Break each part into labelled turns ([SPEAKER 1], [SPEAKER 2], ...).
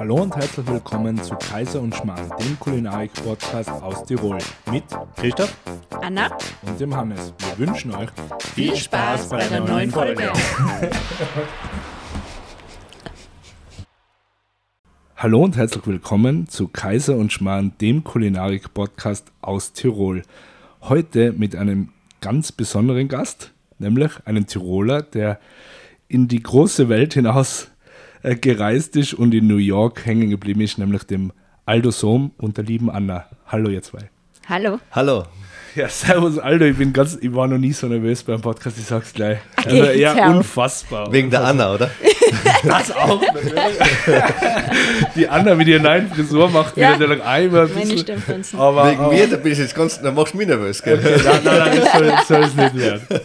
[SPEAKER 1] Hallo und herzlich willkommen zu Kaiser und Schmarrn, dem Kulinarik-Podcast aus Tirol mit Christoph
[SPEAKER 2] Anna
[SPEAKER 1] und dem Hannes. Wir wünschen euch
[SPEAKER 2] viel Spaß bei der neuen Folge.
[SPEAKER 1] Hallo und herzlich willkommen zu Kaiser und Schmarrn, dem Kulinarik-Podcast aus Tirol. Heute mit einem ganz besonderen Gast, nämlich einem Tiroler, der in die große Welt hinaus äh, gereist ist und in New York hängen geblieben ist, nämlich dem Aldo Sohm und der lieben Anna. Hallo ihr zwei.
[SPEAKER 2] Hallo.
[SPEAKER 3] Hallo.
[SPEAKER 1] Ja, servus Aldo, ich bin ganz, ich war noch nie so nervös beim Podcast, ich sag's gleich. Also,
[SPEAKER 2] Okay,
[SPEAKER 1] ja,
[SPEAKER 2] ciao.
[SPEAKER 1] unfassbar.
[SPEAKER 3] Wegen der Anna, oder?
[SPEAKER 1] Das auch natürlich. Die Anna mit ihrer neuen Frisur macht
[SPEAKER 2] Ja. Meine
[SPEAKER 1] bisschen.
[SPEAKER 2] Stirnfransen.
[SPEAKER 1] Aber,
[SPEAKER 3] Wegen
[SPEAKER 1] aber,
[SPEAKER 3] mir, da bin ich jetzt ganz, da machst du mich nervös, gell?
[SPEAKER 1] Okay, nein, nein, nein, das soll, soll es nicht werden.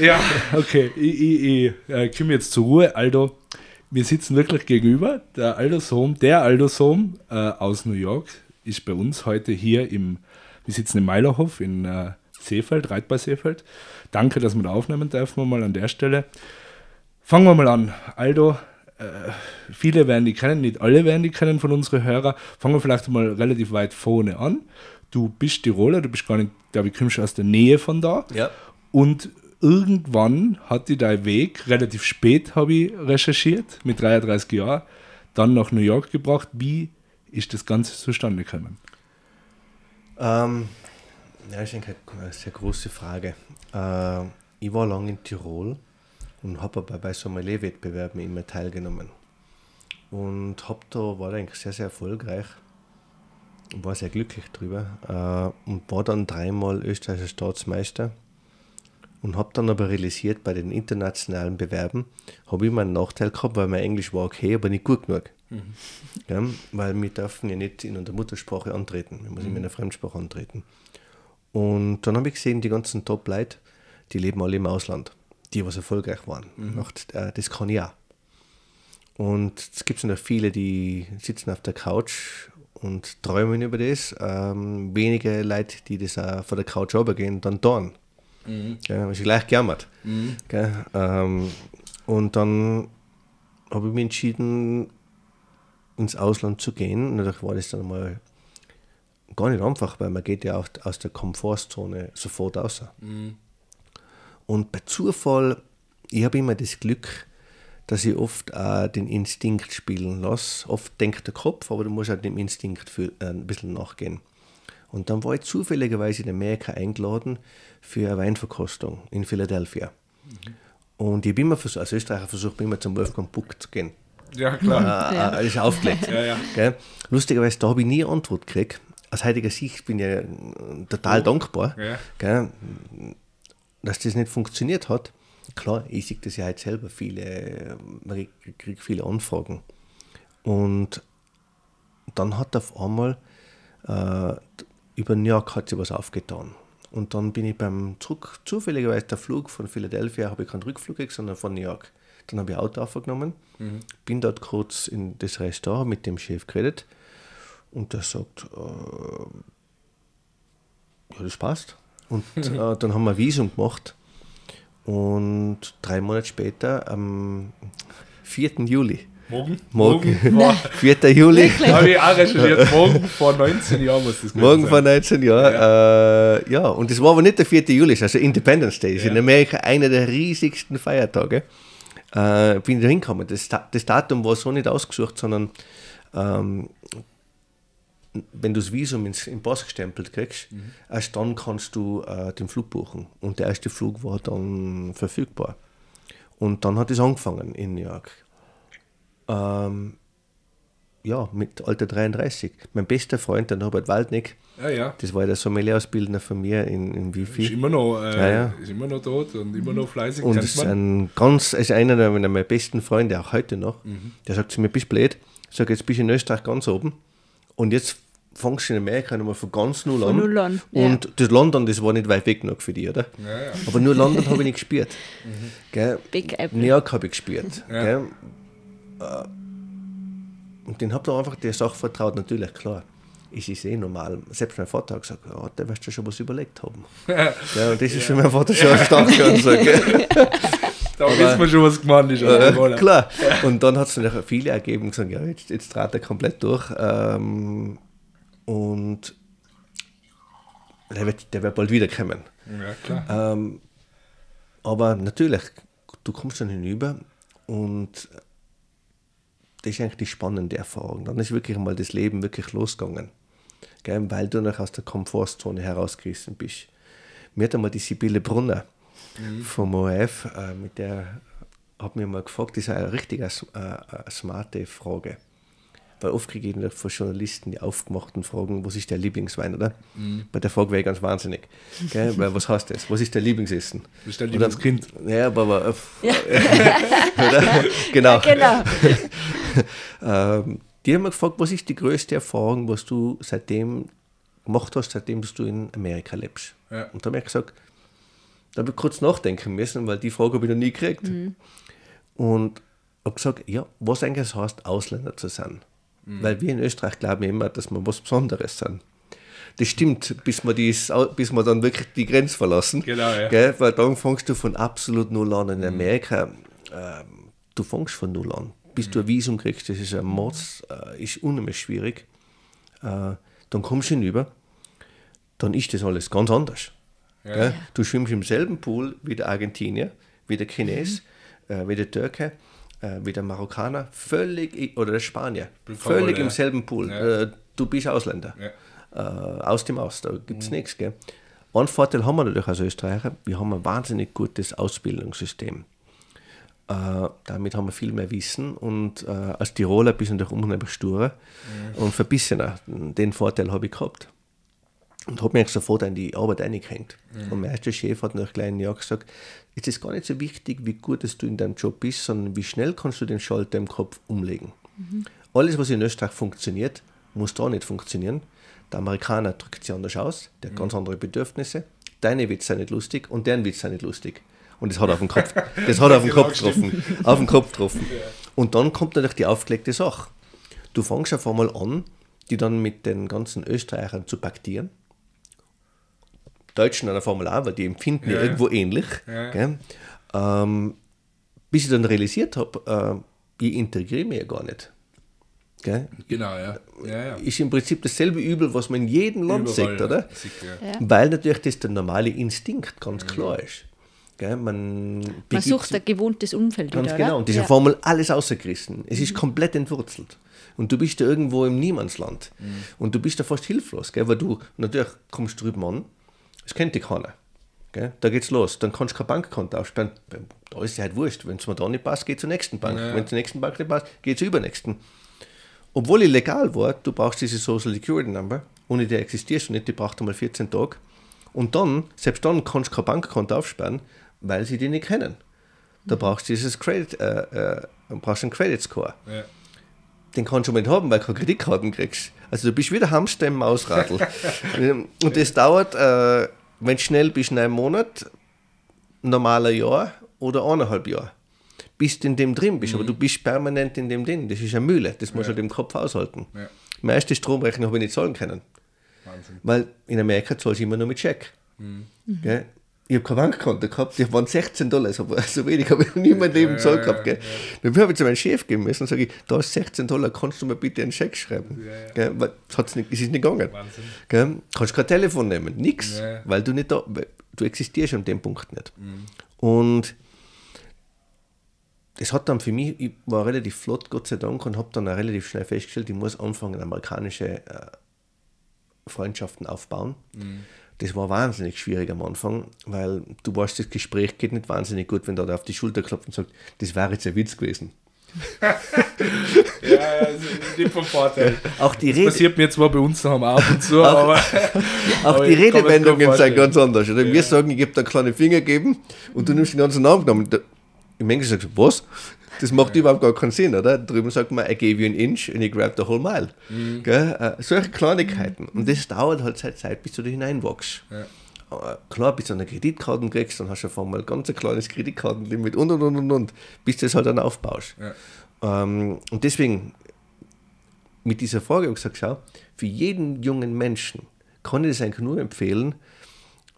[SPEAKER 1] Ja, okay, ich, ich, ich äh, komme jetzt zur Ruhe. Aldo, wir sitzen wirklich gegenüber. Der Aldo Sohm, der Aldo Sohm äh, aus New York ist bei uns heute hier im, wir sitzen im Meilerhof in äh, Seefeld, Reitbar Seefeld. Danke, dass wir da aufnehmen dürfen, mal an der Stelle. Fangen wir mal an. Aldo, äh, viele werden die kennen, nicht alle werden die kennen von unseren Hörern. Fangen wir vielleicht mal relativ weit vorne an. Du bist Tiroler, du bist gar nicht, glaube ich, kommst aus der Nähe von da.
[SPEAKER 3] Ja.
[SPEAKER 1] Und irgendwann hat dir dein Weg, relativ spät habe ich recherchiert, mit 33 Jahren, dann nach New York gebracht. Wie ist das Ganze zustande gekommen?
[SPEAKER 3] Ähm, ja, das ist eine sehr große Frage. Äh, ich war lange in Tirol und habe aber bei Sommelier-Wettbewerben immer teilgenommen. Und hab da, war da eigentlich sehr, sehr erfolgreich und war sehr glücklich drüber. Äh, und war dann dreimal österreichischer Staatsmeister. Und habe dann aber realisiert, bei den internationalen Bewerben habe ich immer einen Nachteil gehabt, weil mein Englisch war okay, aber nicht gut genug. Ja, weil wir dürfen ja nicht in unserer Muttersprache antreten, wir müssen immer in einer Fremdsprache antreten. Und dann habe ich gesehen, die ganzen Top-Leute, die leben alle im Ausland, die was erfolgreich waren. Nach, äh, das kann ich auch. Und es gibt noch viele, die sitzen auf der Couch und träumen über das. Ähm, wenige Leute, die das auch von der Couch runtergehen, dann tun. Ja, habe ich gleich gejammert. Gell? Ähm, und dann habe ich mich entschieden, ins Ausland zu gehen. Und natürlich war das dann mal gar nicht einfach, weil man geht ja auch aus der Komfortzone sofort raus. Und bei Zufall, ich habe immer das Glück, dass ich oft auch den Instinkt spielen lasse. Oft denkt der Kopf, aber du musst auch dem Instinkt für, äh, ein bisschen nachgehen. Und dann war ich zufälligerweise in Amerika eingeladen für eine Weinverkostung in Philadelphia. Und ich bin immer versucht, als Österreicher versucht immer zum Wolfgang Puck zu gehen.
[SPEAKER 1] Ja,
[SPEAKER 3] Äh,
[SPEAKER 1] klar.
[SPEAKER 3] äh, alles aufgelegt.
[SPEAKER 1] Ja, ja.
[SPEAKER 3] Gell? Lustigerweise, da habe ich nie eine Antwort gekriegt. Aus heutiger Sicht bin ich ja äh, total dankbar,
[SPEAKER 1] Ja.
[SPEAKER 3] gell? dass das nicht funktioniert hat. Klar, ich sehe das ja heute selber, viele, äh, man kriegt viele Anfragen. Und dann hat auf einmal äh, über New York hat sich was aufgetan. Und dann bin ich beim Zurück, zufälligerweise der Flug von Philadelphia, habe ich keinen Rückflug gekriegt, sondern von New York. Dann habe ich Auto aufgenommen, bin dort kurz in das Restaurant mit dem Chef geredet und der sagt, äh, ja, das passt. Und äh, dann haben wir ein Visum gemacht und drei Monate später, am 4. Juli,
[SPEAKER 1] Morgen?
[SPEAKER 3] morgen,
[SPEAKER 1] Boah,
[SPEAKER 3] 4. Juli,
[SPEAKER 1] habe ich auch recherchiert. Morgen vor 19 Jahren muss das
[SPEAKER 3] Morgen
[SPEAKER 1] sein.
[SPEAKER 3] vor 19 Jahren. Ja. Äh, ja, und das war aber nicht der 4. Juli, also Independence Day. Das ist in Amerika einer der riesigsten Feiertage. Äh, bin da hingekommen. Das, Da- das Datum war so nicht ausgesucht, sondern ähm, wenn du das Visum ins, im Pass gestempelt kriegst, erst dann kannst du äh, den Flug buchen. Und der erste Flug war dann verfügbar. Und dann hat es angefangen in New York. Ähm, ja, mit Alter 33. Mein bester Freund, der Norbert Waldnick,
[SPEAKER 1] Ja, ja.
[SPEAKER 3] das war der Sommelier-Ausbildner von mir in, in
[SPEAKER 1] Ist
[SPEAKER 3] Wifi.
[SPEAKER 1] immer noch, äh,
[SPEAKER 3] Ja, ja.
[SPEAKER 1] ist immer noch tot und immer noch fleißig.
[SPEAKER 3] Und ist ein ganz, ist einer der meiner besten Freunde, auch heute noch.
[SPEAKER 1] Mhm.
[SPEAKER 3] Der sagt zu mir, bist blöd? Ich sage, jetzt bist du in Österreich ganz oben. Und jetzt fängst du in Amerika nochmal von ganz null
[SPEAKER 2] Von
[SPEAKER 3] an.
[SPEAKER 2] null an, ja.
[SPEAKER 3] Und das London, das war nicht weit weg genug für dich, oder?
[SPEAKER 1] Ja, ja.
[SPEAKER 3] Aber nur London habe ich nicht gespürt. Gell?
[SPEAKER 2] Big Apple.
[SPEAKER 3] New York habe ich gespürt.
[SPEAKER 1] Ja.
[SPEAKER 3] Gell? Äh, Und den habe ich einfach der Sache vertraut, natürlich, klar. Es ist eh normal. Selbst mein Vater hat gesagt, ja, da wirst du schon was überlegt haben. ja, und das ist für meinen Vater schon eine starke Ansage.
[SPEAKER 1] Da wissen wir schon, was gemeint ist.
[SPEAKER 3] Äh, klar. Und dann hat es nachher viele ergeben gesagt, ja, jetzt, jetzt trat er komplett durch. Ähm, und der wird, der wird bald wiederkommen.
[SPEAKER 1] Ja, klar.
[SPEAKER 3] Ähm, aber natürlich, du kommst dann hinüber und das ist eigentlich die spannende Erfahrung. Dann ist wirklich mal das Leben wirklich losgegangen. Gell? Weil du noch aus der Komfortzone herausgerissen bist. Mir hat einmal die Sibylle Brunner vom ORF, äh, mit der hat mir mal gefragt, das ist eine richtig eine, eine smarte Frage. Weil oft kriege ich von Journalisten die aufgemachten Fragen, was ist der Lieblingswein, oder? Bei der Frage wäre ich ganz wahnsinnig. Gell? Weil was heißt das? Was ist der Lieblingsessen?
[SPEAKER 1] Das ist dein Lieblingskind.
[SPEAKER 3] Ja, aber, aber oder? genau.
[SPEAKER 2] Genau.
[SPEAKER 3] Ähm, die haben mir gefragt, was ist die größte Erfahrung, was du seitdem gemacht hast, seitdem du in Amerika lebst?
[SPEAKER 1] Ja.
[SPEAKER 3] Und da habe ich gesagt, da habe ich kurz nachdenken müssen, weil die Frage habe ich noch nie gekriegt. Und habe gesagt, ja, was eigentlich heißt, Ausländer zu sein? Weil wir in Österreich glauben immer, dass wir was Besonderes sind. Das stimmt, bis wir, dies, bis wir dann wirklich die Grenze verlassen.
[SPEAKER 1] Genau, ja.
[SPEAKER 3] Gell? Weil dann fängst du von absolut null an. In Amerika, ähm, du fängst von null an. Bis du ein Visum kriegst, das ist ein Mords, äh, ist unheimlich schwierig. Äh, dann kommst du hinüber, dann ist das alles ganz anders. Gell? Du schwimmst im selben Pool wie der Argentinier, wie der Chines, äh, wie der Türke, äh, wie der Marokkaner, völlig, oder der Spanier, völlig
[SPEAKER 1] ja.
[SPEAKER 3] im selben Pool.
[SPEAKER 1] Ja.
[SPEAKER 3] Äh, du bist Ausländer.
[SPEAKER 1] Ja.
[SPEAKER 3] Äh, aus dem Aus, da gibt es nichts. Gell? Einen Vorteil haben wir natürlich als Österreicher, wir haben ein wahnsinnig gutes Ausbildungssystem. Äh, damit haben wir viel mehr Wissen und äh, als Tiroler bist du natürlich unheimlich sturer und verbissener. Den Vorteil habe ich gehabt. Und habe mich sofort an die Arbeit eingehängt. Und mein erster Chef hat nach kleinen Jahr gesagt, es ist gar nicht so wichtig, wie gut dass du in deinem Job bist, sondern wie schnell kannst du den Schalter im Kopf umlegen. Alles, was in Österreich funktioniert, muss da nicht funktionieren. Der Amerikaner drückt sich anders aus, der hat ganz andere Bedürfnisse. Deine Witze sind nicht lustig und deren Witze sind nicht lustig. Und das hat auf den Kopf, das hat auf den Kopf getroffen. Auf den Kopf getroffen. Und dann kommt natürlich die aufgelegte Sache. Du fängst auf einmal an, die dann mit den ganzen Österreichern zu paktieren. Deutschen an der Formel A, weil die empfinden ja,
[SPEAKER 1] Ja.
[SPEAKER 3] irgendwo ähnlich.
[SPEAKER 1] Ja.
[SPEAKER 3] Gell? Ähm, bis ich dann realisiert habe, äh, ich integriere mich ja gar nicht. Gell?
[SPEAKER 1] Genau, ja. ja, ja.
[SPEAKER 3] Ist im Prinzip dasselbe Übel, was man in jedem Land
[SPEAKER 1] Überall,
[SPEAKER 3] sieht,
[SPEAKER 1] ja.
[SPEAKER 3] oder? Weil natürlich das der normale Instinkt ganz klar ist. Gell? Man,
[SPEAKER 2] Man sucht ein gewohntes Umfeld
[SPEAKER 3] Ganz
[SPEAKER 2] wieder,
[SPEAKER 3] genau.
[SPEAKER 2] oder?
[SPEAKER 3] Und diese
[SPEAKER 2] ja.
[SPEAKER 3] Formel alles außergerissen. Es ist komplett entwurzelt. Und du bist da irgendwo im Niemandsland. Und du bist da fast hilflos, gell? weil du natürlich kommst drüben an, es kennt dich keiner. Gell? Da geht's los. Dann kannst du kein Bankkonto aufsperren. Da ist ja halt wurscht. Wenn es mir da nicht passt, geht zur nächsten Bank.
[SPEAKER 1] Ja.
[SPEAKER 3] Wenn es zur nächsten Bank nicht passt, geht zur übernächsten. Obwohl ich legal war, du brauchst diese Social Security Number. Ohne die existierst du nicht, die braucht einmal 14 Tage. Und dann, selbst dann kannst du kein Bankkonto aufsperren, weil sie die nicht kennen. Da brauchst du dieses Credit, äh, äh, brauchst einen Credit Score.
[SPEAKER 1] ja.
[SPEAKER 3] Den kannst du nicht haben, weil du keine Kreditkarten kriegst. Also du bist wieder Hamster im Mausradl. Und das dauert, äh, wenn du schnell bist, in einem Monat, normaler Jahr oder eineinhalb Jahr. Bis du in dem drin bist. Aber du bist permanent in dem drin. Das ist eine Mühle. Das musst du halt im Kopf aushalten.
[SPEAKER 1] Ja.
[SPEAKER 3] Meine erste Stromrechnung habe ich nicht zahlen können.
[SPEAKER 1] Wahnsinn.
[SPEAKER 3] Weil in Amerika zahlst du immer nur mit Scheck. Gell? Ich habe kein Bankkonto gehabt, die waren 16 Dollar, so, so wenig habe ich noch nie in meinem Leben gezahlt gehabt. Gell? Dann habe ich zu meinem Chef gehen müssen und sage, ich, da ist 16 Dollar, kannst du mir bitte einen Scheck schreiben? Gell? Weil es hat's nicht, es ist nicht gegangen.
[SPEAKER 1] Wahnsinn.
[SPEAKER 3] Gell? Kannst kein Telefon nehmen, nix,
[SPEAKER 1] Ja.
[SPEAKER 3] weil du nicht da, weil du existierst an dem Punkt nicht. Und das hat dann für mich, ich war relativ flott, Gott sei Dank, und habe dann auch relativ schnell festgestellt, ich muss anfangen, amerikanische äh, Freundschaften aufbauen. Das war wahnsinnig schwierig am Anfang, weil du weißt, das Gespräch geht nicht wahnsinnig gut, wenn da auf die Schulter klopft und sagt, das wäre jetzt ein Witz gewesen.
[SPEAKER 1] Ja, ja, also nicht vom Vorteil.
[SPEAKER 3] Auch die, Rede,
[SPEAKER 1] Passiert mir zwar bei uns daheim ab und zu, aber.
[SPEAKER 3] auch
[SPEAKER 1] aber
[SPEAKER 3] die Redewendungen sind ganz anders. Oder? Wir sagen, ich gebe dir einen kleinen Finger geben und du nimmst den ganzen Namen genommen. Da- Im Englischen sagst du, was? Das macht überhaupt gar keinen Sinn, oder? Drüben sagt man, I gave you an inch and you grabbed the whole mile.
[SPEAKER 1] Mhm.
[SPEAKER 3] Gell? Äh, solche Kleinigkeiten. Und das dauert halt seit Zeit, bis du da hineinwachst.
[SPEAKER 1] Ja.
[SPEAKER 3] Aber klar, bis du eine Kreditkarte kriegst, dann hast du auf einmal ein ganz kleines Kreditkartenlimit und und und und und, bis du das halt dann aufbaust.
[SPEAKER 1] Ja.
[SPEAKER 3] Ähm, und deswegen, mit dieser Frage habe ich gesagt, schau, für jeden jungen Menschen kann ich das eigentlich nur empfehlen,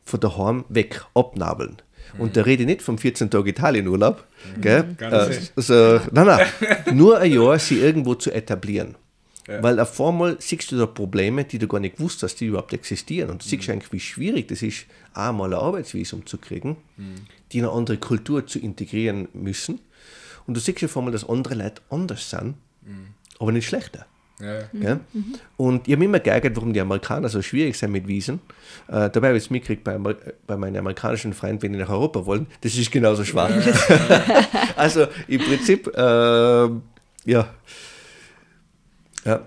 [SPEAKER 3] von daheim weg, abnabeln. Und da rede ich nicht vom 14 Tage Italienurlaub. Gell?
[SPEAKER 1] Ganz
[SPEAKER 3] Äh, also, nein, nein. Nur ein Jahr, sie irgendwo zu etablieren.
[SPEAKER 1] Ja.
[SPEAKER 3] Weil auf einmal siehst du da Probleme, die du gar nicht gewusst hast, die überhaupt existieren. Und du
[SPEAKER 1] Mhm.
[SPEAKER 3] siehst eigentlich, wie schwierig das ist, einmal ein Arbeitsvisum zu kriegen,
[SPEAKER 1] Mhm.
[SPEAKER 3] die in eine andere Kultur zu integrieren müssen. Und du siehst auf einmal, dass andere Leute anders sind,
[SPEAKER 1] Mhm.
[SPEAKER 3] aber nicht schlechter.
[SPEAKER 1] Ja.
[SPEAKER 3] Gell? Und ich habe immer geärgert, warum die Amerikaner so schwierig sind mit Visen. Äh, dabei habe ich es mitgekriegt bei, Amer- bei meinen amerikanischen Freunden, wenn die nach Europa wollen, das ist genauso schwach. also im Prinzip, äh, ja. ja.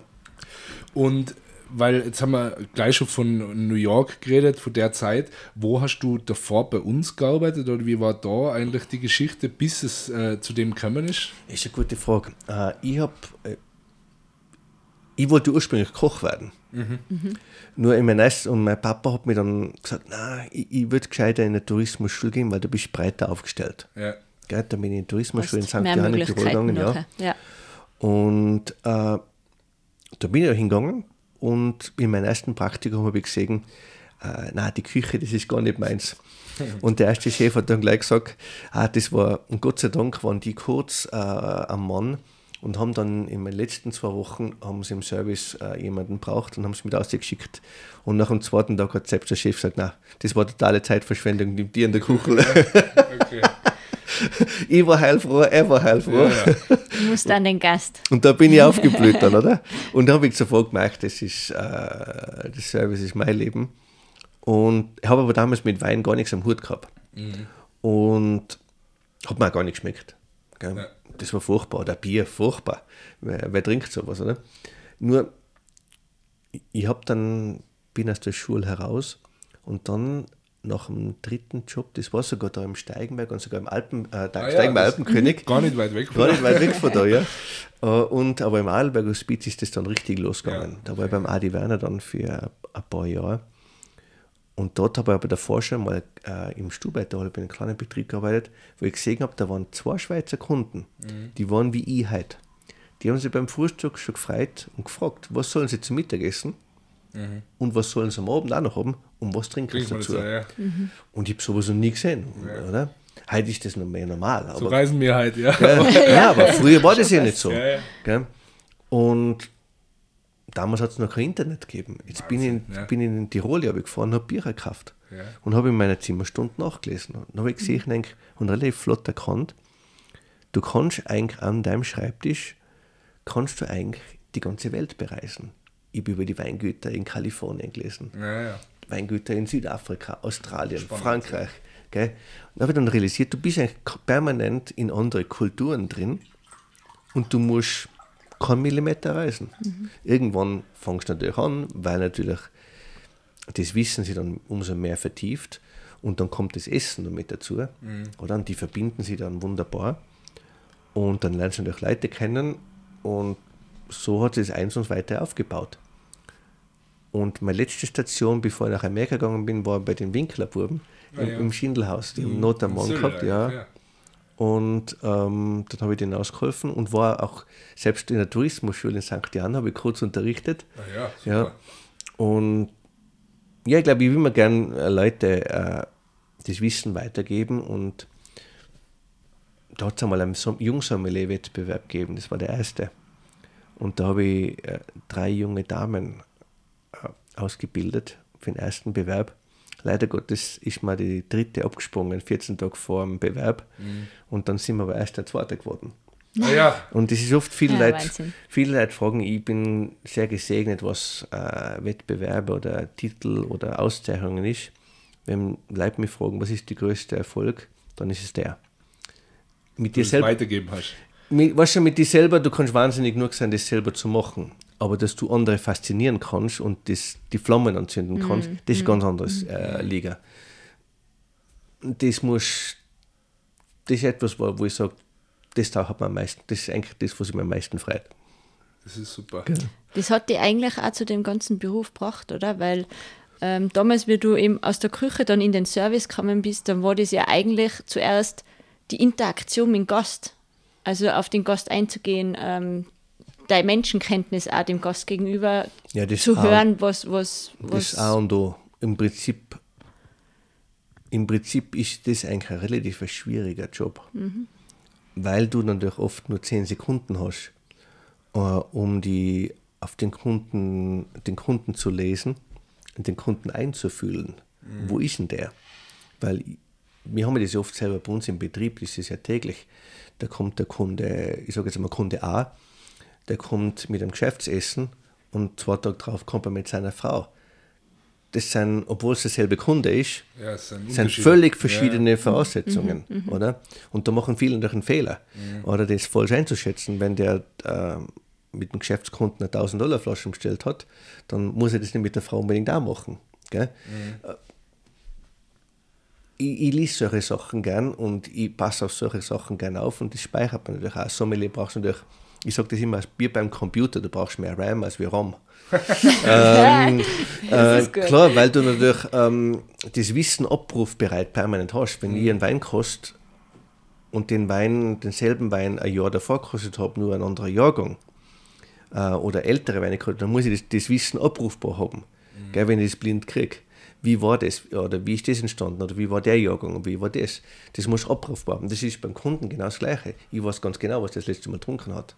[SPEAKER 1] Und weil jetzt haben wir gleich schon von New York geredet, von der Zeit. Wo hast du davor bei uns gearbeitet oder wie war da eigentlich die Geschichte, bis es äh, zu dem gekommen ist?
[SPEAKER 3] Ist eine gute Frage. Äh, ich habe, äh, ich wollte ursprünglich Koch werden. Nur in mein Eis und mein Papa hat mir dann gesagt, na, ich, ich würde gescheiter in eine Tourismusschule gehen, weil du bist breiter aufgestellt.
[SPEAKER 1] Ja.
[SPEAKER 3] Gell, dann bin ich in die Tourismusschule in St. Johann in Tirol gegangen. Ja.
[SPEAKER 2] Ja.
[SPEAKER 3] Und äh, da bin ich auch hingegangen und in meinem ersten Praktikum habe ich gesehen, äh, na die Küche, das ist gar nicht meins. Und der erste Chef hat dann gleich gesagt, ah, das war, und Gott sei Dank waren die kurz äh, am Mann und haben dann in den letzten zwei Wochen haben sie im Service äh, jemanden braucht und haben es mit ausgeschickt. Und nach dem zweiten Tag hat selbst der Chef gesagt, na, das war totale Zeitverschwendung, nimm die in der Kuchel.
[SPEAKER 1] Okay.
[SPEAKER 3] ich war heilfroh, er war heilfroh.
[SPEAKER 1] Ja, ja.
[SPEAKER 2] Du musst an den Gast.
[SPEAKER 3] Und da bin ich aufgeblüht dann, oder? Und da habe ich sofort gemerkt, das ist, äh, das Service ist mein Leben. Und ich habe aber damals mit Wein gar nichts am Hut gehabt. Und hat mir auch gar nicht geschmeckt. Gell?
[SPEAKER 1] Ja.
[SPEAKER 3] Das war furchtbar. Oder Bier, furchtbar. Wer, wer trinkt sowas, oder? Nur, ich- habe dann, bin aus der Schule heraus und dann nach dem dritten Job, das war sogar da im Steigenberg und sogar im Alpen, äh, da,
[SPEAKER 1] Ah ja,
[SPEAKER 3] Steigenberg
[SPEAKER 1] das-
[SPEAKER 3] Alpenkönig.
[SPEAKER 1] Gar nicht weit weg von
[SPEAKER 3] Gar nicht weit weg von da, ja. Äh, Und, aber im Adelberg Hospiz ist das dann richtig losgegangen.
[SPEAKER 1] Ja.
[SPEAKER 3] Da war ich beim Adi Werner dann für ein paar Jahre. Und dort habe ich aber davor schon mal äh, im Stuhlbeiter in einem kleinen Betrieb gearbeitet, wo ich gesehen habe, da waren zwei Schweizer Kunden, die waren wie ich heute. Die haben sich beim Frühstück schon gefreut und gefragt, was sollen sie zum Mittagessen und was sollen sie am Abend auch noch haben und was trinken sie dazu.
[SPEAKER 1] das, ja, ja.
[SPEAKER 3] Und ich habe sowas noch nie gesehen, oder? Heute ist das noch mehr normal.
[SPEAKER 1] So
[SPEAKER 3] aber-
[SPEAKER 1] reisen wir halt, ja.
[SPEAKER 3] Gell? ja, aber früher war das ja nicht so.
[SPEAKER 1] Ja, ja.
[SPEAKER 3] Und damals hat es noch kein Internet gegeben. Jetzt bin ich,
[SPEAKER 1] ja.
[SPEAKER 3] bin ich in Tirol hab ich gefahren, habe Bücher gekauft
[SPEAKER 1] Ja.
[SPEAKER 3] und habe in meiner Zimmerstunde nachgelesen. Und dann habe ich gesehen eigentlich, und relativ flott erkannt, du kannst eigentlich an deinem Schreibtisch, kannst du eigentlich die ganze Welt bereisen. Ich habe über die Weingüter in Kalifornien gelesen.
[SPEAKER 1] Ja.
[SPEAKER 3] Weingüter in Südafrika, Australien,
[SPEAKER 1] Spannend,
[SPEAKER 3] Frankreich. Gell? Und habe ich dann realisiert, du bist eigentlich permanent in andere Kulturen drin und du musst keinen Millimeter reisen. Irgendwann fängst du natürlich an, weil natürlich das Wissen sich dann umso mehr vertieft und dann kommt das Essen noch mit dazu. Oder? Und die verbinden sich dann wunderbar. Und dann lernst du natürlich Leute kennen und so hat sich das eins und weiter aufgebaut. Und meine letzte Station, bevor ich nach Amerika gegangen bin, war bei den Winklerbuben
[SPEAKER 1] Ah,
[SPEAKER 3] im,
[SPEAKER 1] ja.
[SPEAKER 3] im Schindelhaus. Die haben Not am Mann gehabt, ja.
[SPEAKER 1] eigentlich,
[SPEAKER 3] Und ähm, dann habe ich denen ausgeholfen und war auch selbst in der Tourismusschule in St. Jan, habe ich kurz unterrichtet.
[SPEAKER 1] Ah, ja.
[SPEAKER 3] Ja. Und ja, ich glaube, ich will mir gern äh, Leute äh, das Wissen weitergeben und da hat es einmal einen Som- Jungsommelier-Wettbewerb gegeben, das war der erste. Und da habe ich äh, drei junge Damen äh, ausgebildet für den ersten Bewerb. Leider Gottes ist mir die dritte abgesprungen, 14 Tage vor dem Bewerb. Und dann sind wir aber erst der zweite geworden.
[SPEAKER 1] Ah, ja.
[SPEAKER 3] Und das ist oft viele
[SPEAKER 2] Ja,
[SPEAKER 3] Leute,
[SPEAKER 2] Wahnsinn.
[SPEAKER 3] viele Leute fragen, ich bin sehr gesegnet, was äh, Wettbewerbe oder Titel oder Auszeichnungen ist. Wenn Leute mich fragen, was ist der größte Erfolg, dann ist es der. Mit
[SPEAKER 1] Du
[SPEAKER 3] dir selber,
[SPEAKER 1] weitergeben hast.
[SPEAKER 3] mit, weißt du, mit dir selber, du kannst wahnsinnig genug sein, das selber zu machen. Aber dass du andere faszinieren kannst und das, die Flammen anzünden kannst, das ist ganz anderes äh, Liga. Und Das muss, das ist etwas, wo, wo ich sage, das taucht mir am meisten, das ist eigentlich das, was mir am meisten freut.
[SPEAKER 1] Das ist super.
[SPEAKER 2] Das hat dich eigentlich auch zu dem ganzen Beruf gebracht, oder? Weil ähm, damals, wie du eben aus der Küche dann in den Service gekommen bist, dann war das ja eigentlich zuerst die Interaktion mit dem Gast. Also auf den Gast einzugehen, ähm, deine Menschenkenntnis auch dem Gast gegenüber
[SPEAKER 3] Ja, das
[SPEAKER 2] zu
[SPEAKER 3] auch.
[SPEAKER 2] hören, was, was,
[SPEAKER 3] Das
[SPEAKER 2] was
[SPEAKER 3] A und O. Im Prinzip, im Prinzip ist das eigentlich ein relativ schwieriger Job, weil du natürlich oft nur 10 Sekunden hast, äh, um die auf den Kunden, den Kunden zu lesen und den Kunden einzufühlen. Wo ist denn der? Weil wir haben das ja oft selber bei uns im Betrieb, das ist ja täglich. Da kommt der Kunde, ich sage jetzt mal Kunde A, der kommt mit einem Geschäftsessen und zwei Tage drauf kommt er mit seiner Frau. Das sind, obwohl es derselbe Kunde ist,
[SPEAKER 1] Ja, es sind
[SPEAKER 3] sind völlig verschiedene Voraussetzungen, oder? Und da machen viele natürlich einen Fehler, oder das falsch einzuschätzen. Wenn der äh, mit dem Geschäftskunden eine 1000 Dollar Flasche bestellt hat, dann muss er das nicht mit der Frau unbedingt auch machen. Gell? Äh, Ich, ich lese solche Sachen gern und ich passe auf solche Sachen gern auf und das speichert man natürlich auch. Sommelier brauchst du natürlich, ich sage das immer, wie beim Computer, du brauchst mehr RAM als wie RAM. ähm, äh, klar, weil du natürlich ähm, das Wissen abrufbereit permanent hast. Wenn ich einen Wein kost und den Wein, denselben Wein ein Jahr davor gekostet habe, nur ein anderer Jahrgang äh, oder ältere Weine gekostet, dann muss ich das, das Wissen abrufbar haben, gell, wenn ich das blind kriege. Wie war das oder wie ist das entstanden oder wie war der Jahrgang und wie war das? Das muss abrufbar haben. Das ist beim Kunden genau das Gleiche. Ich weiß ganz genau, was das letzte Mal getrunken hat.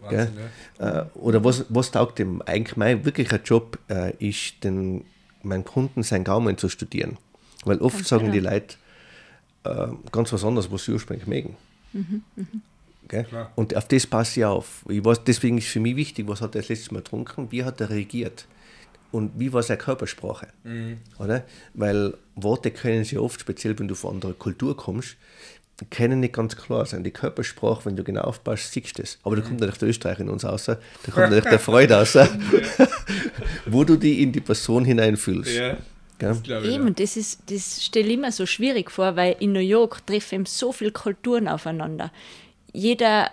[SPEAKER 1] Wahnsinn, ja.
[SPEAKER 3] Äh, oder was, was taugt dem? Eigentlich mein wirklicher Job äh, ist, den, meinen Kunden sein Gaumen zu studieren. Weil oft
[SPEAKER 2] Ganz
[SPEAKER 3] sagen die
[SPEAKER 2] genau.
[SPEAKER 3] Leute äh, ganz was anderes, was sie ursprünglich mögen. Gell?
[SPEAKER 1] Klar.
[SPEAKER 3] Und auf das passe ich auf. Ich weiß, deswegen ist für mich wichtig, was hat er das letzte Mal getrunken, wie hat er reagiert und wie war seine Körpersprache. Oder? Weil Worte können sie oft, speziell wenn du von anderer Kultur kommst, können nicht ganz klar sein. Die Körpersprache, wenn du genau aufpasst, siehst du das. Aber da kommt natürlich der Österreicher in uns raus, da kommt natürlich der Freude raus, wo du die in die Person hineinfühlst.
[SPEAKER 1] Ja, das.
[SPEAKER 2] Eben, das, ist, das stelle ich immer so schwierig vor, weil in New York treffen so viele Kulturen aufeinander. Jeder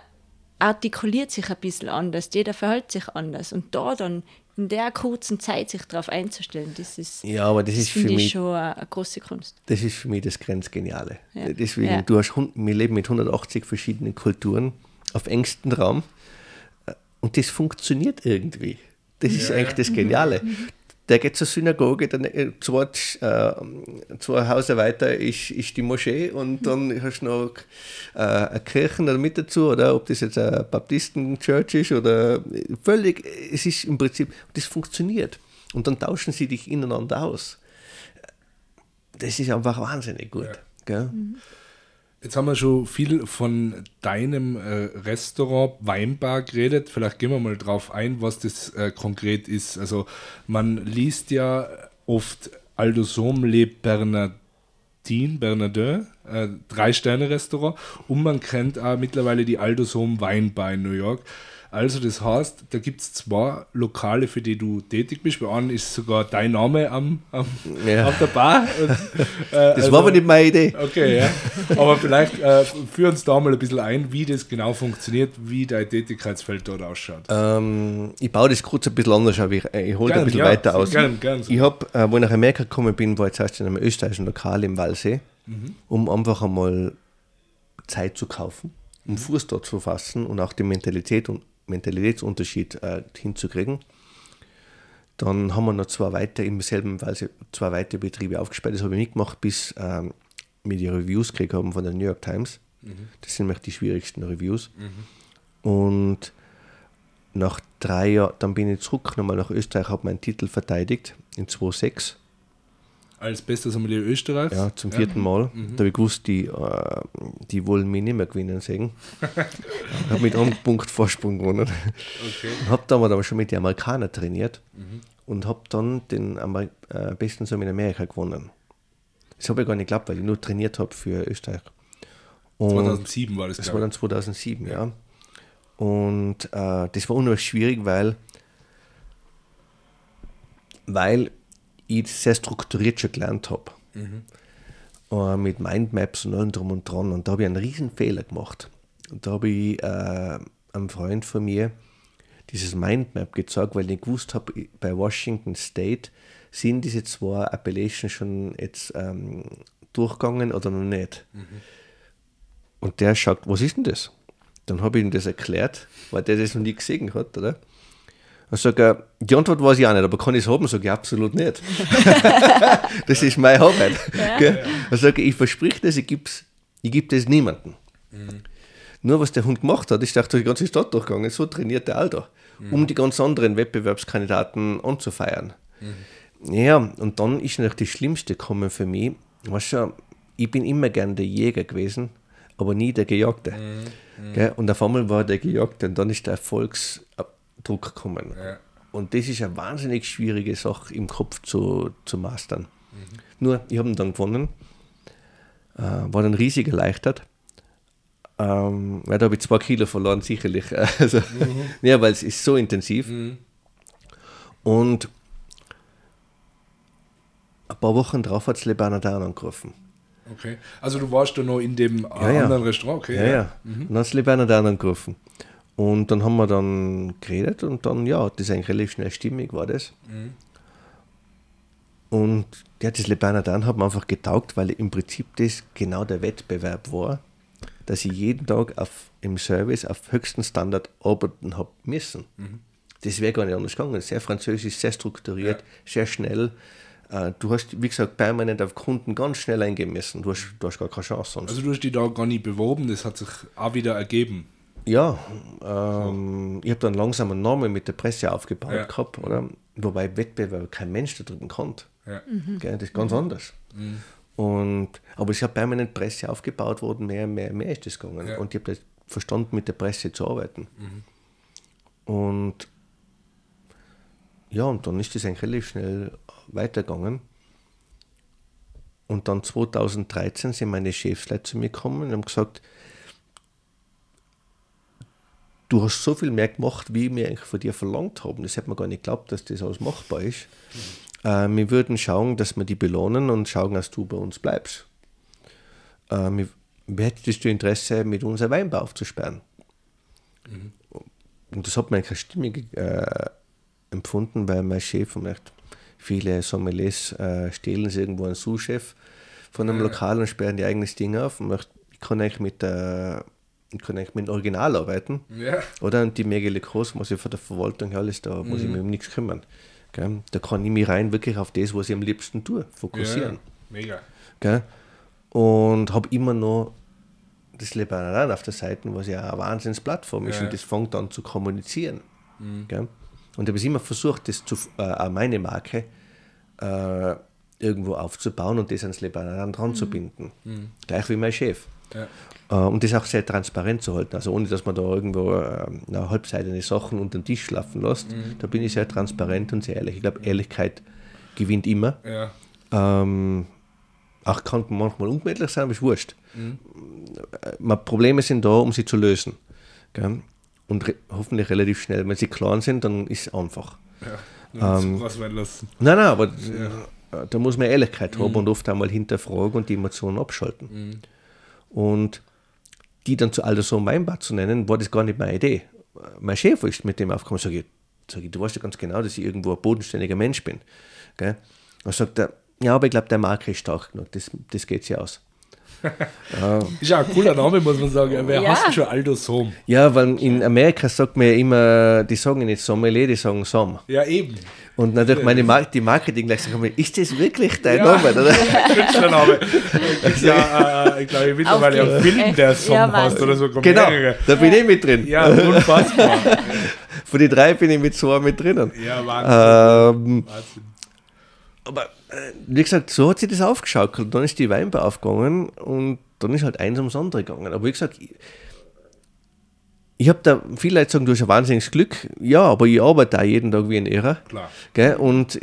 [SPEAKER 2] artikuliert sich ein bisschen anders, jeder verhält sich anders. Und da dann in der kurzen Zeit sich darauf einzustellen, das ist,
[SPEAKER 3] Ja, aber das
[SPEAKER 2] das
[SPEAKER 3] ist für mich
[SPEAKER 2] schon eine, eine große Kunst.
[SPEAKER 3] Das ist für mich das Grenzgeniale.
[SPEAKER 2] Ja.
[SPEAKER 3] Deswegen,
[SPEAKER 2] Ja.
[SPEAKER 3] du hast, wir leben mit 180 verschiedenen Kulturen auf engstem Raum äh, und das funktioniert irgendwie. Das ist
[SPEAKER 1] Ja,
[SPEAKER 3] eigentlich
[SPEAKER 1] ja.
[SPEAKER 3] das Geniale. Der geht zur Synagoge, dann äh, zwei, äh, zwei Häuser weiter ist, ist die Moschee und dann hast du noch äh, eine Kirche noch mit dazu, oder ob das jetzt eine Baptisten-Church ist oder völlig, es ist im Prinzip, das funktioniert. Und dann tauschen sie dich ineinander aus das ist einfach wahnsinnig gut. Gell?
[SPEAKER 1] Jetzt haben wir schon viel von deinem äh, Restaurant Weinbar geredet. Vielleicht gehen wir mal drauf ein, was das äh, konkret ist. Also man liest ja oft Aldo Sommelier Bernardin, Bernardin, äh, Drei-Sterne-Restaurant und man kennt auch mittlerweile die Aldo Somm Weinbar in New York. Also das heißt, da gibt es zwei Lokale, für die du tätig bist. Bei einem ist sogar dein Name am, am,
[SPEAKER 3] Ja.
[SPEAKER 1] auf der Bar. Und, äh,
[SPEAKER 3] Das
[SPEAKER 1] also-
[SPEAKER 3] war aber nicht meine Idee.
[SPEAKER 1] Okay, ja. Aber vielleicht äh, führ uns da mal ein bisschen ein, wie das genau funktioniert, wie dein Tätigkeitsfeld dort ausschaut.
[SPEAKER 3] Ähm, ich baue das kurz ein bisschen anders, aber ich, äh, ich hole ein bisschen
[SPEAKER 1] ja,
[SPEAKER 3] weiter aus.
[SPEAKER 1] gern, gern so.
[SPEAKER 3] Ich habe, äh, wo ich nach Amerika gekommen bin, war ich zuerst in einem österreichischen Lokal im Wallsee,
[SPEAKER 1] Mhm.
[SPEAKER 3] um einfach einmal Zeit zu kaufen, um Fuß dort zu fassen und auch den Mentalität und Mentalitätsunterschied äh, hinzukriegen. Dann haben wir noch zwei weitere, im selben Wallsee, zwei weitere Betriebe aufgesperrt. Das habe ich mitgemacht, bis ähm, wir die Reviews gekriegt haben von der New York Times. Das sind nämlich die schwierigsten Reviews. Und nach drei Jahren, dann bin ich zurück nochmal nach Österreich, habe meinen Titel verteidigt in 2006,
[SPEAKER 1] Als bester Sommelier Österreichs.
[SPEAKER 3] ja, zum vierten Mal. Da habe ich gewusst, die, äh, die wollen mich nicht mehr gewinnen sehen. Ich habe mit einem Punkt Vorsprung gewonnen.
[SPEAKER 1] Okay.
[SPEAKER 3] Und habe damals aber schon mit den Amerikanern trainiert und habe dann den Amer äh, besten Sommelier in Amerika gewonnen. Das habe ich gar nicht geglaubt, weil ich nur trainiert habe für Österreich. Und
[SPEAKER 1] 2007 war das,
[SPEAKER 3] das war dann 2007, ja. Und äh, das war unheimlich schwierig, weil, weil ich sehr strukturiert schon gelernt habe. Äh, mit Mindmaps und allem drum und dran. Und da habe ich einen riesen Fehler gemacht. Und da habe ich äh, einem Freund von mir dieses Mindmap gezeigt, weil ich gewusst habe, bei Washington State sind diese zwei Appellations schon jetzt ähm, durchgegangen oder noch nicht. Und der schaut, was ist denn das? Dann habe ich ihm das erklärt, weil der das noch nie gesehen hat, oder? Dann sag ich, die Antwort weiß ich auch nicht, aber kann ich es haben? Sag ich, absolut nicht. das ist meine Arbeit. Ja. Dann sage ich, ich verspreche das, ich gebe ich geb das niemandem. Mhm. Nur was der Hund gemacht hat, ist durch die ganze Stadt durchgegangen, so trainiert der Alter, mhm. um die ganz anderen Wettbewerbskandidaten anzufeiern. Mhm. Ja, und dann ist natürlich das Schlimmste gekommen für mich. Weißt du, ich bin immer gern der Jäger gewesen, aber nie der Gejagte. Mhm. mhm. Und auf einmal war der Gejagte und dann ist der Erfolgsdruck gekommen. Ja. Und das ist eine wahnsinnig schwierige Sache im Kopf zu, zu mastern. Mhm. Nur, ich habe ihn dann gewonnen, äh, war dann riesig erleichtert ähm, weil da habe ich zwei Kilo verloren, sicherlich. Also, mhm. Ja, weil es ist so intensiv. Mhm. Und ein paar Wochen drauf hat es Le Bernardin angerufen.
[SPEAKER 1] Okay. Also du warst da noch in dem
[SPEAKER 3] ja, ja. anderen Restaurant, okay. Ja, ja. Mhm. Und dann hat es Le Bernardin angerufen. Und dann haben wir dann geredet und dann, ja, das ist eigentlich relativ schnell stimmig, war das. Mhm. Und ja, das Le Bernardin hat mir einfach getaugt, weil im Prinzip das genau der Wettbewerb war dass ich jeden Tag auf, im Service auf höchsten Standard arbeiten habe müssen. Mhm. Das wäre gar nicht anders gegangen. Sehr französisch, sehr strukturiert, ja. sehr schnell. Äh, du hast, wie gesagt, permanent auf Kunden ganz schnell eingehen müssen. Du hast, du hast gar keine Chance sonst.
[SPEAKER 1] Also du hast dich da gar nicht beworben, das hat sich auch wieder ergeben.
[SPEAKER 3] Ja, ähm, ich habe dann langsam einen Namen mit der Presse aufgebaut ja. gehabt, oder? Wobei Wettbewerb kein Mensch da drüben kannte. Ja. Mhm. Das ist ganz mhm. anders. Mhm. Und, aber es ist ja permanent Presse aufgebaut worden, mehr, mehr, mehr ist das gegangen. Ja. Und ich habe das verstanden, mit der Presse zu arbeiten. Mhm. Und ja, und dann ist das eigentlich relativ schnell weitergegangen. Und dann 2013 sind meine Chefsleute zu mir gekommen und haben gesagt, du hast so viel mehr gemacht, wie wir eigentlich von dir verlangt haben. Das hätte man gar nicht geglaubt, dass das alles machbar ist. Mhm. Äh, wir würden schauen, dass wir die belohnen und schauen, dass du bei uns bleibst. Äh, wir, hättest du Interesse, mit unserem Weinbau aufzusperren? Mhm. Und das hat man eigentlich stimmig äh, empfunden, weil mein Chef und viele Sommeliers äh, stehlen sie irgendwo einen Sous-Chef von einem Lokal und sperren die eigenes Ding auf. Und ich kann eigentlich mit der ich kann eigentlich mit dem Original arbeiten. Ja. Oder? Und die Megele Groß muss ich von der Verwaltung her alles, da muss mhm. ich mich um nichts kümmern. Gell? Da kann ich mich rein wirklich auf das, was ich am liebsten tue, fokussieren. Ja, mega. Gell? Und habe immer noch das Lebanon auf der Seite, was ja eine Wahnsinnsplattform ist ja. und das fängt an zu kommunizieren. Mhm. Gell? Und ich habe immer versucht, das zu, äh, meine Marke äh, irgendwo aufzubauen und das ans Lebanon dran mhm. zu binden. Mhm. Gleich wie mein Chef. Ja. Äh, und das auch sehr transparent zu halten. Also ohne, dass man da irgendwo äh, na, halbseitige Sachen unter den Tisch schlafen lässt. Mhm. Da bin ich sehr transparent und sehr ehrlich. Ich glaube, Ehrlichkeit gewinnt immer. Ja. Ähm, auch kann manchmal ungemütlich sein, aber ist wurscht. Mhm. Äh, Probleme sind da, um sie zu lösen. Gell? Und re hoffentlich relativ schnell. Wenn sie klar sind, dann ist es einfach. Ja, ähm, was lassen. Nein, nein, aber ja. da muss man Ehrlichkeit mhm. haben und oft einmal hinterfragen und die Emotionen abschalten. Mhm. Und die dann zu Alderson Weinbad zu nennen, war das gar nicht meine Idee. Mein Chef ist mit dem aufgekommen, sage ich, sag du weißt ja ganz genau, dass ich irgendwo ein bodenständiger Mensch bin. Gell? Dann sagt er, ja, aber ich glaube, der Marke ist stark genug, das, das geht sich aus.
[SPEAKER 1] Ist ja ein cooler Name, muss man sagen. Wer ja. hast du schon Aldo Som?
[SPEAKER 3] Ja, weil in Amerika sagt man ja immer, die sagen nicht Sommelier, die sagen Som.
[SPEAKER 1] Ja, eben.
[SPEAKER 3] Und natürlich meine Mar die Marketing gleich sagen, ist das wirklich dein ja. Name? Oder?
[SPEAKER 1] Künstlername. ja, äh, ich glaube, mittlerweile ein Film, der Som ja, heißt oder so.
[SPEAKER 3] Genau, mehrere. da bin ich mit drin.
[SPEAKER 1] Ja, unfassbar.
[SPEAKER 3] Von den drei bin ich mit zwei mit drinnen.
[SPEAKER 1] Ja, Wahnsinn. Ähm, Wahnsinn.
[SPEAKER 3] Aber wie gesagt, so hat sich das aufgeschaukelt. Dann ist die Weinbau aufgegangen und dann ist halt eins ums andere gegangen. Aber wie gesagt, ich, ich habe da, viele Leute sagen, du hast ein wahnsinniges Glück. Ja, aber ich arbeite auch jeden Tag wie ein Irrer. Klar. Gell? Und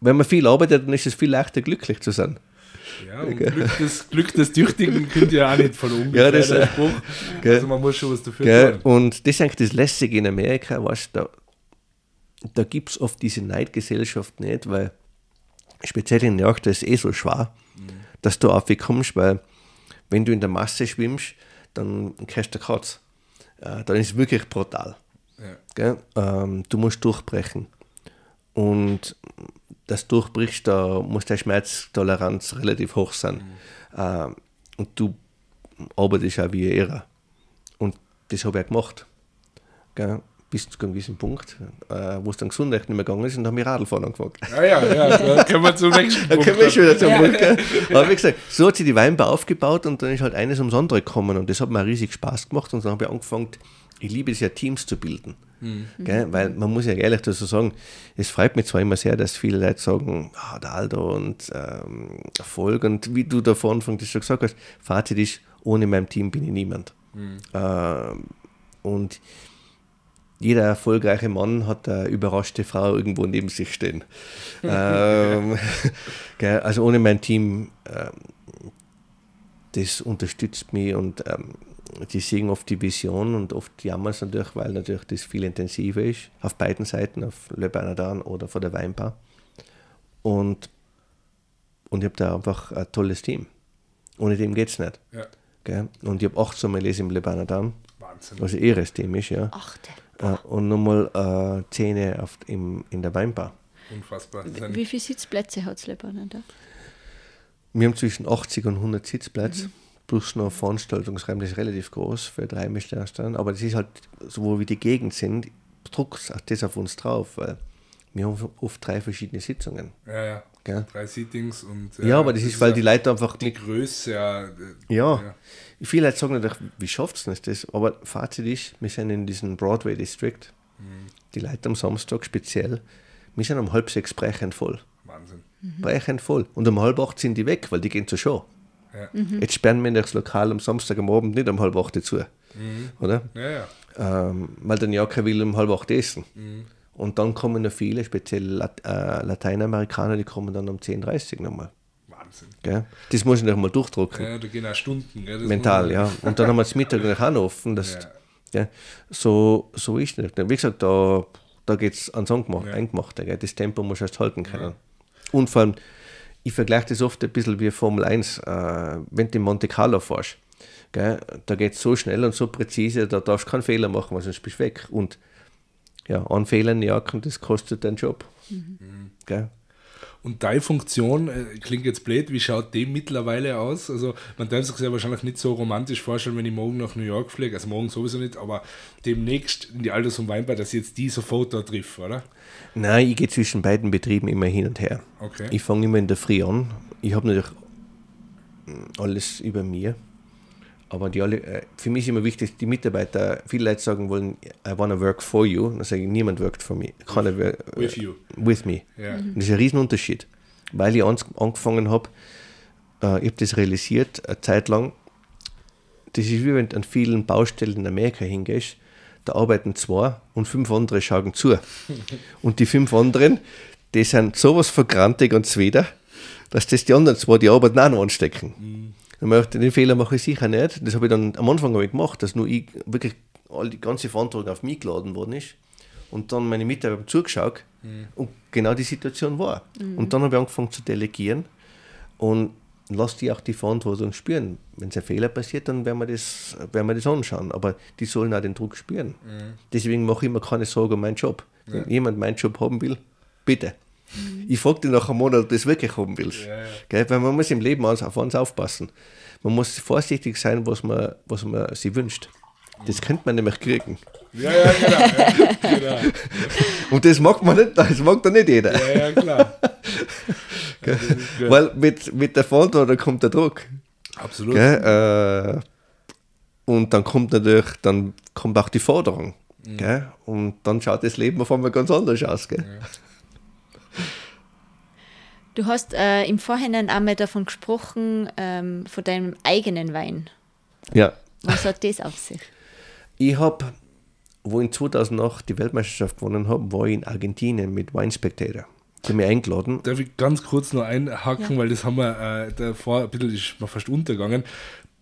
[SPEAKER 3] wenn man viel arbeitet, dann ist es viel leichter, glücklich zu sein.
[SPEAKER 1] Ja, und Glück des, Glück des Tüchtigen könnt ihr auch nicht von ungefähr, ja, das, der Spruch. Gell? Also man muss schon was dafür
[SPEAKER 3] gell? tun. Und das ist eigentlich das Lässige in Amerika, weißt, da, da gibt es oft diese Neidgesellschaft nicht, weil speziell in York, da ist es eh so schwer, mhm. dass du aufkommst, weil wenn du in der Masse schwimmst, dann kriegst du Katz. Äh, dann ist es wirklich brutal. Ja. Ähm, du musst durchbrechen. Und das durchbrichst, da muss deine Schmerztoleranz relativ hoch sein. Mhm. Ähm, und du arbeitest auch wie Ehre. Und das habe ich auch gemacht. Gell? Bis zu einem gewissen Punkt, äh, wo es dann Gesundheit nicht mehr gegangen ist und dann habe ich Radlfahren angefangen.
[SPEAKER 1] Ah ja, ja, da können wir zum nächsten
[SPEAKER 3] Da
[SPEAKER 1] Punkt.
[SPEAKER 3] können wir schon wieder zum
[SPEAKER 2] Ja.
[SPEAKER 3] Punkt. gell? Aber wie gesagt, so hat sich die Weinbar aufgebaut und dann ist halt eines ums andere gekommen und das hat mir riesig Spaß gemacht und dann habe ich angefangen, ich liebe es ja, Teams zu bilden. Gell? Weil man muss ja ehrlich dazu sagen, es freut mich zwar immer sehr, dass viele Leute sagen, ah, der Aldo und ähm, Erfolg und wie du da vor Anfang das schon gesagt hast, Fazit ist, ohne mein Team bin ich niemand. Ähm, und jeder erfolgreiche Mann hat eine überraschte Frau irgendwo neben sich stehen. ähm, gell, also ohne mein Team, ähm, das unterstützt mich und ähm, die sehen oft die Vision und oft jammern es natürlich, weil natürlich das viel intensiver ist, auf beiden Seiten, auf Le Bernardin oder vor der Weinbar. Und, und ich habe da einfach ein tolles Team. Ohne dem geht es nicht.
[SPEAKER 1] Ja,
[SPEAKER 3] Gell? Und ich habe acht Sommeliers im Le Bernardin,
[SPEAKER 1] Wahnsinn.
[SPEAKER 3] was ein ihres Team ist, ja.
[SPEAKER 2] Achte.
[SPEAKER 3] Äh, und nochmal äh, Zähne auf, im, in der Weinbar.
[SPEAKER 1] Unfassbar.
[SPEAKER 2] Wie viele Sitzplätze hat es Lebanon da?
[SPEAKER 3] Wir haben zwischen 80 und 100 Sitzplätze, plus noch Veranstaltungsraum, das ist relativ groß für drei Michelin-Sternen. Aber das ist halt, so wo wir die Gegend sind, druckt das auf uns drauf, weil wir haben oft drei verschiedene Sitzungen.
[SPEAKER 1] Ja, ja.
[SPEAKER 3] Gell?
[SPEAKER 1] Drei Sittings und.
[SPEAKER 3] Ja, aber das ist, weil die Leute einfach
[SPEAKER 1] Die
[SPEAKER 3] nicht.
[SPEAKER 1] Größe, ja. äh,
[SPEAKER 3] Ja, viele Leute sagen natürlich, wie schafft es nicht das? Aber Fazit ist, wir sind in diesem Broadway District. Die Leute am Samstag speziell, wir sind um halb sechs brechend voll.
[SPEAKER 1] Wahnsinn.
[SPEAKER 3] brechend voll. Und um halb acht sind die weg, weil die gehen zur Show.
[SPEAKER 1] Ja.
[SPEAKER 3] Jetzt sperren wir das Lokal am Samstag am Abend nicht um halb acht zu. Oder?
[SPEAKER 1] Ja, ja.
[SPEAKER 3] Ähm, weil dann ja keiner will um halb acht essen. Und dann kommen noch viele, speziell Lat äh, Lateinamerikaner, die kommen dann um 10.30 Uhr nochmal.
[SPEAKER 1] Wahnsinn.
[SPEAKER 3] Gell? Das muss ich noch mal durchdrucken.
[SPEAKER 1] Ja, da gehen auch Stunden. Gell?
[SPEAKER 3] Mental, ja. Und dann haben wir das Mittag noch auch noch offen. Das,
[SPEAKER 1] Ja.
[SPEAKER 3] ja. So, so ist es nicht. Wie gesagt, da, da geht es ans Angemacht,
[SPEAKER 1] Ja.
[SPEAKER 3] Eingemachte. Gell? Das Tempo muss erst halten können. Und vor allem, ich vergleiche das oft ein bisschen wie Formel 1, äh, wenn du in Monte Carlo fährst. Gell? Da geht es so schnell und so präzise, da darfst du keinen Fehler machen, weil sonst bist du weg. Und ja, an Fehlern jagen, das kostet deinen Job. Gell?
[SPEAKER 1] Und deine Funktion, äh, klingt jetzt blöd, wie schaut die mittlerweile aus? Also, man darf sich ja wahrscheinlich nicht so romantisch vorstellen, wenn ich morgen nach New York fliege, also morgen sowieso nicht, aber demnächst in die Alters- und Weinbar, dass ich jetzt die sofort da triff, oder?
[SPEAKER 3] Nein, ich gehe zwischen beiden Betrieben immer hin und her.
[SPEAKER 1] Okay.
[SPEAKER 3] Ich fange immer in der Früh an. Ich habe natürlich mm, alles über mir. Aber die alle, äh, für mich ist immer wichtig, die Mitarbeiter, viele Leute sagen wollen, I wanna work for you. Dann sage ich, niemand workt for me. Keiner wer-
[SPEAKER 1] With you.
[SPEAKER 3] With me.
[SPEAKER 1] Ja.
[SPEAKER 3] Das ist ein Riesenunterschied. Weil ich angefangen habe, äh, ich habe das realisiert, eine Zeit lang, das ist wie wenn du an vielen Baustellen in Amerika hingehst, da arbeiten zwei und fünf andere schauen zu. und die fünf anderen, die sind sowas vergrantig und zwider, dass das die anderen zwei die Arbeit auch noch anstecken. Dann möchte den Fehler mache ich sicher nicht. Das habe ich dann am Anfang ich gemacht, dass nur ich wirklich all die ganze Verantwortung auf mich geladen worden ist. Und dann meine Mitarbeiter zugeschaut und genau die Situation war. Und dann habe ich angefangen zu delegieren und lass die auch die Verantwortung spüren. Wenn es ein Fehler passiert, dann werden wir, das, werden wir das anschauen. Aber die sollen auch den Druck spüren. Deswegen mache ich mir keine Sorge um meinen Job. Wenn jemand meinen Job haben will, bitte. Ich frage dich nach einem Monat, ob du das wirklich haben willst.
[SPEAKER 1] Ja, ja.
[SPEAKER 3] Gell? Weil man muss im Leben auf auf uns aufpassen. Man muss vorsichtig sein, was man, was man sich wünscht. Das könnte man nämlich kriegen.
[SPEAKER 1] Ja, ja, genau. Ja, genau.
[SPEAKER 3] Und das mag man nicht, das mag doch nicht jeder.
[SPEAKER 1] ja, ja klar. Ja.
[SPEAKER 3] Weil mit, mit der Verantwortung kommt der Druck.
[SPEAKER 1] Absolut.
[SPEAKER 3] Gell? Äh, und dann kommt natürlich, dann kommt auch die Forderung. Gell? Und dann schaut das Leben auf einmal ganz anders aus. Gell?
[SPEAKER 2] Du hast äh, im Vorhinein einmal davon gesprochen, ähm, von deinem eigenen Wein.
[SPEAKER 3] Ja.
[SPEAKER 2] Was hat das auf sich?
[SPEAKER 3] Ich habe, wo ich 2008 die Weltmeisterschaft gewonnen habe, war ich in Argentinien mit Wine Spectator. Die haben mich eingeladen.
[SPEAKER 1] Darf ich ganz kurz noch einhaken, weil das haben wir äh, davor ein bisschen ist fast untergegangen.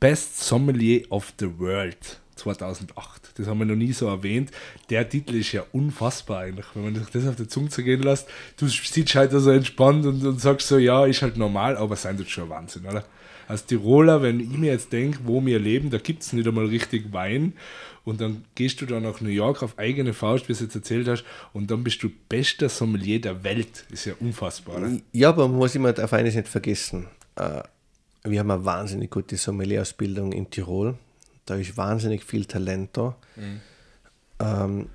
[SPEAKER 1] Best Sommelier of the World 2008. Das haben wir noch nie so erwähnt. Der Titel ist ja unfassbar eigentlich, wenn man das auf der Zunge zergehen lässt. Du sitzt halt so entspannt und, und sagst so, ja, ist halt normal, aber sein tut schon Wahnsinn, oder? Als Tiroler, wenn ich mir jetzt denke, wo wir leben, da gibt es nicht einmal richtig Wein. Und dann gehst du da nach New York auf eigene Faust, wie du jetzt erzählt hast, und dann bist du bester Sommelier der Welt. Ist ja unfassbar, oder?
[SPEAKER 3] Ja, aber man muss immer auf eines nicht vergessen. Äh, wir haben eine wahnsinnig gute Sommelier-Ausbildung in Tirol. Da ist wahnsinnig viel Talent da. Ähm,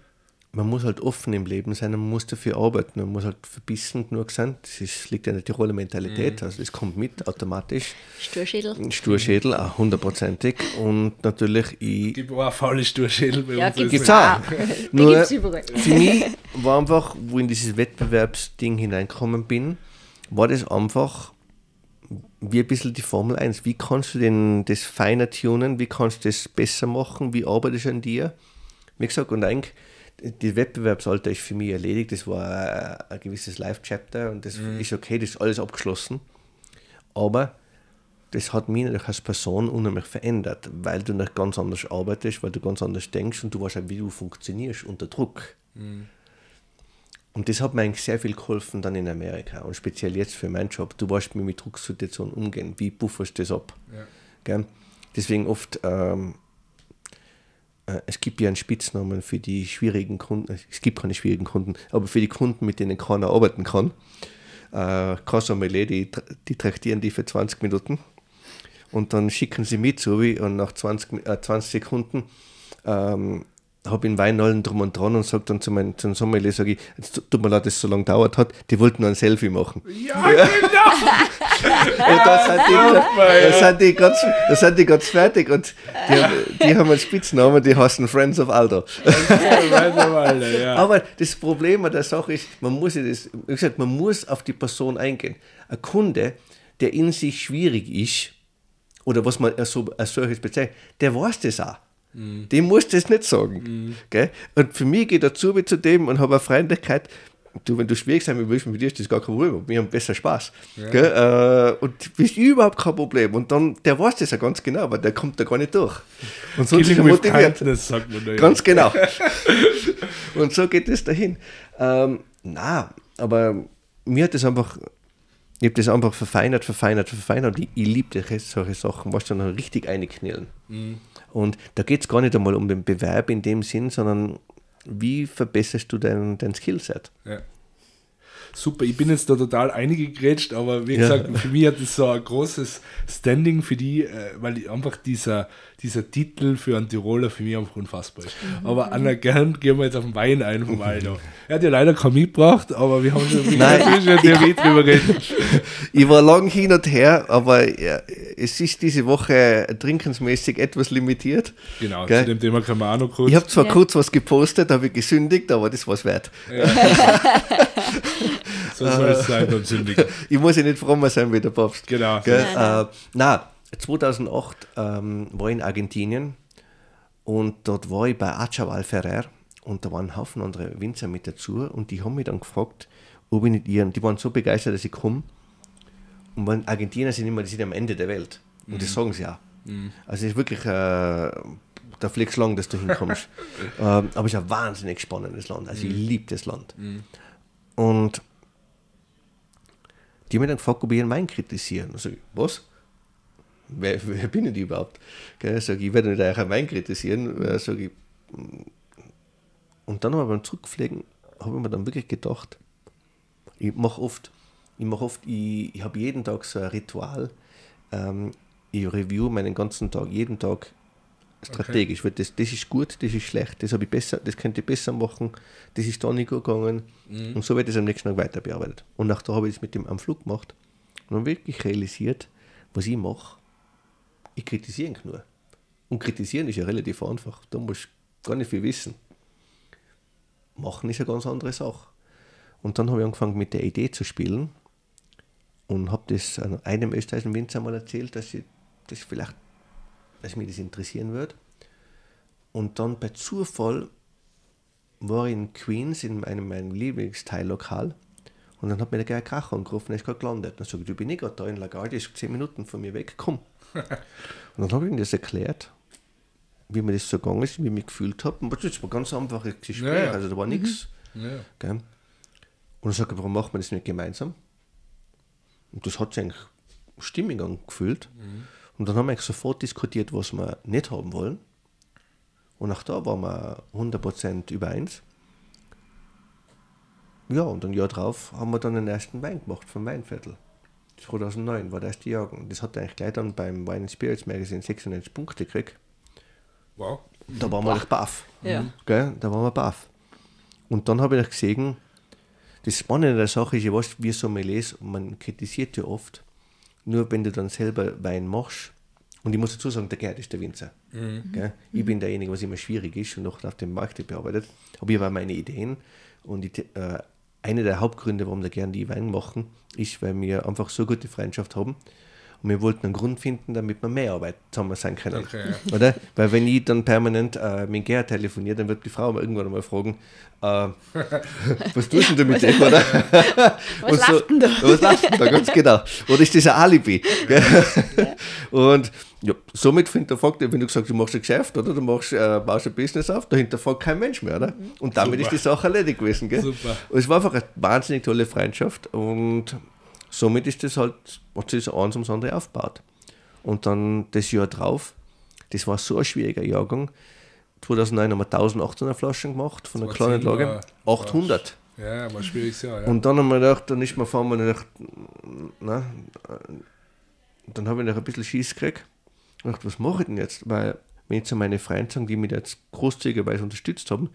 [SPEAKER 3] man muss halt offen im Leben sein, man muss dafür arbeiten, man muss halt verbissen genug sein. Das ist, liegt in der Tiroler Mentalität, also das kommt mit automatisch.
[SPEAKER 2] Sturschädel.
[SPEAKER 3] Sturschädel, auch hundertprozentig. Und natürlich, ich.
[SPEAKER 1] Gibt auch faule Sturschädel bei
[SPEAKER 2] Ja,
[SPEAKER 1] uns.
[SPEAKER 2] gibt's
[SPEAKER 3] Gibt's auch. Nur
[SPEAKER 2] gibt's überall.
[SPEAKER 3] für mich war einfach, wo ich in dieses Wettbewerbsding hineingekommen bin, war das einfach wie ein bisschen die Formel 1. Wie kannst du denn das feiner tunen? Wie kannst du das besser machen? Wie arbeitest du an dir? Wie gesagt, und eigentlich, die Wettbewerbsalter ist für mich erledigt. Das war ein, gewisses Live-Chapter und das ist okay, das ist alles abgeschlossen. Aber das hat mich natürlich als Person unheimlich verändert, weil du noch ganz anders arbeitest, weil du ganz anders denkst und du weißt auch, wie du funktionierst unter Druck. Und das hat mir eigentlich sehr viel geholfen dann in Amerika und speziell jetzt für meinen Job. Du weißt, wie mit Drucksituationen umgehen, wie bufferst du das ab. Gell? Deswegen oft, ähm, äh, es gibt ja einen Spitznamen für die schwierigen Kunden, es gibt keine schwierigen Kunden, aber für die Kunden, mit denen keiner arbeiten kann. Äh, Kassommelier, die, die traktieren die für 20 Minuten und dann schicken sie mit so wie und nach 20, Mi- äh, 20 Sekunden ähm, habe ich einen Wein allen drum und dran und sage dann zu meinem zum Sommelier, sage ich, es tut mir leid, dass es so lange dauert hat, die wollten nur ein Selfie machen.
[SPEAKER 1] Ja, genau!
[SPEAKER 3] Und da sind die, da sind die, ganz, da sind die ganz fertig und die haben, die haben einen Spitznamen, die heißen Friends of Aldo.
[SPEAKER 1] Aber, ja.
[SPEAKER 3] Das Problem an der Sache ist, man muss, ja das, wie gesagt, man muss auf die Person eingehen. Ein Kunde, der in sich schwierig ist, oder was man als, so, als solches bezeichnet, der weiß das auch. Dem muss das nicht sagen. Gell? Und für mich geht dazu wie zu dem und habe eine Freundlichkeit. Du, wenn du schwierig sein willst mit dir, ist das gar kein Problem. Wir haben besser Spaß. Gell? Äh, und das ist überhaupt kein Problem. Und dann, der weiß das ja ganz genau, aber der kommt da gar nicht durch. Und sonst ist er motiviert.
[SPEAKER 1] kindness, sagt man da ja.
[SPEAKER 3] Ganz genau. und so geht es dahin. Ähm, na, aber mir hat das einfach, ich habe das einfach verfeinert, verfeinert, verfeinert. Und ich, ich liebe solche Sachen, was dann richtig einknillen. Und da geht es gar nicht einmal um den Bewerb in dem Sinn, sondern wie verbesserst du dein, dein Skillset?
[SPEAKER 1] Ja. Super, ich bin jetzt da total eingegrätscht, aber wie
[SPEAKER 3] Ja.
[SPEAKER 1] gesagt, für mich hat das so ein großes Standing für die, äh, weil ich einfach dieser, dieser Titel für einen Tiroler für mich einfach unfassbar ist. Aber anerkannt gehen wir jetzt auf den Wein ein vom Aldo. Er hat ja leider keinen mitgebracht, aber wir haben schon Theorie drüber reden.
[SPEAKER 3] Ich war lang hin und her, aber ja, es ist diese Woche trinkensmäßig etwas limitiert.
[SPEAKER 1] Genau,
[SPEAKER 3] Gell?
[SPEAKER 1] zu dem Thema können wir auch noch kurz.
[SPEAKER 3] Ich habe zwar
[SPEAKER 2] Ja.
[SPEAKER 3] kurz was gepostet, habe ich gesündigt, aber das war's wert.
[SPEAKER 1] so soll es sein beim Sündigen.
[SPEAKER 3] Ich muss ja nicht frommer sein wie der Papst.
[SPEAKER 1] Genau.
[SPEAKER 3] Gell? Äh, na, 2008 ähm, war ich in Argentinien und dort war ich bei Achaval Ferrer und da waren ein Haufen andere Winzer mit dazu und die haben mich dann gefragt, ob ich nicht ihren, die waren so begeistert, dass ich komme. Und weil Argentinier sind immer, die sind am Ende der Welt. Und das sagen sie auch. Also es ist wirklich, äh, da fliegst du lang, dass du hinkommst. ähm, aber es ist ein wahnsinnig spannendes Land. Also ich liebe das Land. Und die haben mich dann gefragt, ob ich ihren Wein kritisieren. Da sag ich, was? Wer, wer bin ich überhaupt? Gell, sag ich, ich werde nicht euren Wein kritisieren. Äh, Sag ich, und dann aber beim Zurückfliegen habe ich mir dann wirklich gedacht, ich mache oft, ich mache oft, ich, ich habe jeden Tag so ein Ritual, ähm, ich review meinen ganzen Tag, jeden Tag strategisch, weil das, das ist gut, das ist schlecht, das habe ich besser, das könnte ich besser machen, das ist da nicht gut gegangen. Und so wird es am nächsten Tag weiter bearbeitet. Und nach da habe ich das mit dem am Flug gemacht und dann wirklich realisiert, was ich mache, ich kritisiere nur. Und kritisieren ist ja relativ einfach, da musst du gar nicht viel wissen. Machen ist eine ganz andere Sache. Und dann habe ich angefangen mit der Idee zu spielen und habe das an einem österreichischen Winzer mal erzählt, dass ich das vielleicht, dass mich das interessieren würde. Und dann bei Zufall war ich in Queens in einem meinem Lieblingsteillokal und dann hat mir der Gerhard Kracher angerufen, er ist gerade gelandet. Dann sage ich, du bin ich gerade da in LaGuardia, ist zehn Minuten von mir weg, komm. und dann habe ich ihm das erklärt, wie mir das so gegangen ist, wie ich mich gefühlt habe. Und das war ganz einfaches Gespräch,
[SPEAKER 1] Ja, ja.
[SPEAKER 3] also da war nichts.
[SPEAKER 1] Ja.
[SPEAKER 3] Und dann sage ich, warum macht man das nicht gemeinsam? Und das hat sich eigentlich stimmig angefühlt. Und dann haben wir eigentlich sofort diskutiert, was wir nicht haben wollen. Und auch da waren wir 100% übereins. Ja, und ein Jahr drauf haben wir dann den ersten Wein gemacht vom Weinviertel. 2009 war der erste Jahrgang. Das hat eigentlich gleich dann beim Wine and Spirits Magazine 96 Punkte gekriegt.
[SPEAKER 1] Wow.
[SPEAKER 3] Da waren wir echt baff.
[SPEAKER 2] Ja.
[SPEAKER 3] Gell? Da waren wir baff. Und dann habe ich gesehen, das Spannende an der Sache ist ja, was wir Sommeliers, man kritisiert ja oft, nur wenn du dann selber Wein machst, und ich muss dazu sagen, der Gerd ist der Winzer. Gell? Ich bin derjenige, was immer schwierig ist und noch auf dem Markt bearbeitet. Aber ich habe meine Ideen und ich, äh, einer der Hauptgründe, warum wir gerne die Wein machen, ist, weil wir einfach so gute Freundschaft haben. Und wir wollten einen Grund finden, damit wir mehr Arbeit zusammen sein können.
[SPEAKER 1] Okay,
[SPEAKER 3] Oder? Weil wenn ich dann permanent äh, mit Gerd telefoniere, dann wird die Frau irgendwann mal fragen, äh, was tust denn du mit dem, oder?
[SPEAKER 2] Was
[SPEAKER 3] Und
[SPEAKER 2] läuft denn da?
[SPEAKER 3] Was läuft denn da, ganz genau. Oder ist das ein Alibi? gell? Und ja, somit hinterfragt, wenn du gesagt du machst ein Geschäft oder du machst, äh, baust ein Business auf, da hinterfragt kein Mensch mehr, oder? Und damit
[SPEAKER 1] Super.
[SPEAKER 3] ist die Sache erledigt gewesen. Gell?
[SPEAKER 1] Super.
[SPEAKER 3] Und es war einfach eine wahnsinnig tolle Freundschaft und somit ist das halt, hat sich so eins ums andere aufgebaut. Und dann das Jahr drauf, das war so ein schwieriger Jahrgang. 2009 haben wir 1800 Flaschen gemacht von einer kleinen Lage.
[SPEAKER 1] äh,
[SPEAKER 3] 800.
[SPEAKER 1] Ja, war ein schwieriges Jahr. Ja.
[SPEAKER 3] Und dann haben wir gedacht, dann ist man fahren wir gedacht, na, dann habe ich noch ein bisschen Schieß gekriegt. Und gedacht, was mache ich denn jetzt? Weil, wenn jetzt so meine Freunde sagen, die mich jetzt großzügigerweise unterstützt haben,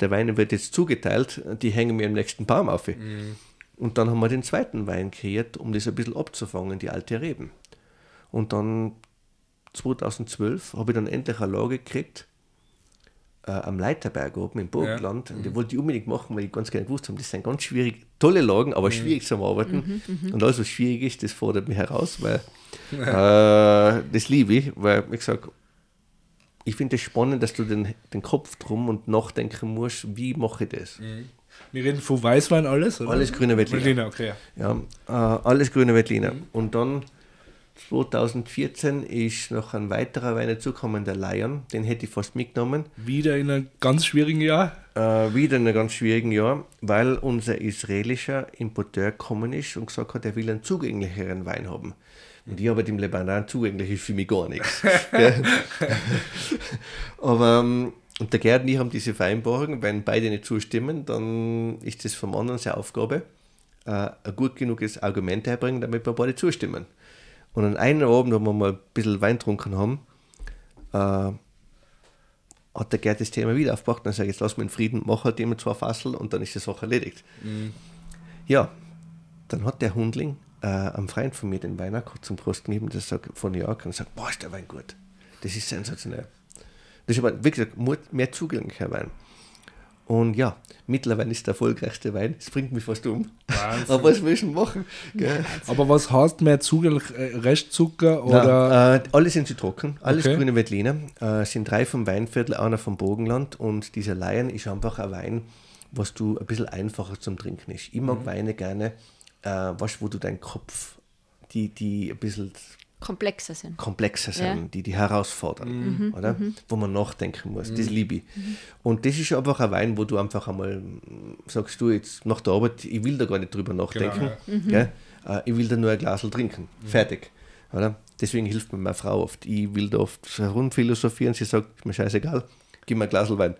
[SPEAKER 3] der Wein wird jetzt zugeteilt, die hängen mir im nächsten Baum auf. Und dann haben wir den zweiten Wein kreiert, um das ein bisschen abzufangen, die alte Reben. Und dann 2012 habe ich dann endlich eine Lage gekriegt, äh, am Leiterberg oben im Burgenland. Und die wollte ich unbedingt machen, weil ich ganz gerne gewusst habe, das sind ganz schwierig, tolle Lagen, aber schwierig zum Arbeiten. Und alles, was schwierig ist, das fordert mich heraus, weil äh, das liebe ich, weil ich sage, ich finde es spannend, dass du den, den Kopf drum und nachdenken musst, wie mache ich das?
[SPEAKER 1] Wir reden von Weißwein alles, oder?
[SPEAKER 3] Alles grüne Veltliner.
[SPEAKER 1] Veltliner, okay.
[SPEAKER 3] Ja, äh, alles grüne Veltliner. Und dann 2014 ist noch ein weiterer Wein dazugekommen, der Lion. Den hätte ich fast mitgenommen.
[SPEAKER 1] Wieder in einem ganz schwierigen Jahr.
[SPEAKER 3] Äh, wieder in einem ganz schwierigen Jahr, weil unser israelischer Importeur gekommen ist und gesagt hat, er will einen zugänglicheren Wein haben. Und ich habe dem Lebanon zugänglich ist für mich gar nichts. Aber ähm, und der Gerd und ich haben diese Vereinbarung, wenn beide nicht zustimmen, dann ist das vom anderen seine Aufgabe, äh, ein gut genuges Argument herbringen, damit wir beide zustimmen. Und an einem Abend, wo wir mal ein bisschen Wein getrunken haben, äh, hat der Gerd das Thema wieder aufgebracht und dann ich, jetzt lass mich in Frieden, mach halt immer zwei Fassel und dann ist die Sache erledigt. Ja, dann hat der Hundling äh, einem Freund von mir den Wein auch zum Prosten gegeben, der sagt, von New York und sagt, boah, ist der Wein gut. Das ist sensationell. Das ist aber, wie gesagt, more- mehr zugänglicher Wein. Und ja, mittlerweile ist der erfolgreichste Wein. Es bringt mich fast um.
[SPEAKER 1] Wahnsinn.
[SPEAKER 3] Aber was will ich schon machen? Gell?
[SPEAKER 1] Aber was heißt mehr zugänglich? äh, Restzucker oder.
[SPEAKER 3] Nein, äh, alle sind sie trocken, alles
[SPEAKER 1] Okay.
[SPEAKER 3] grüne Veltliner. Äh, es sind drei vom Weinviertel, einer vom Bogenland und dieser Lion ist einfach ein Wein, was du ein bisschen einfacher zum Trinken ist. Ich
[SPEAKER 1] Mhm.
[SPEAKER 3] mag Weine gerne, äh, was, wo du deinen Kopf, die, die ein bisschen
[SPEAKER 2] komplexer sind.
[SPEAKER 3] komplexer sind,
[SPEAKER 2] Ja. Mhm.
[SPEAKER 3] die die herausfordern, oder? Wo man nachdenken muss. Das liebe ich. Und das ist einfach ein Wein, wo du einfach einmal mm, sagst, du jetzt nach der Arbeit, ich will da gar nicht drüber nachdenken. Gell? Äh, ich will da nur ein Glas trinken. Fertig. Oder? Deswegen hilft mir meine Frau oft. Ich will da oft herumphilosophieren. Sie sagt, ist mir scheißegal, gib mir ein Glas Wein.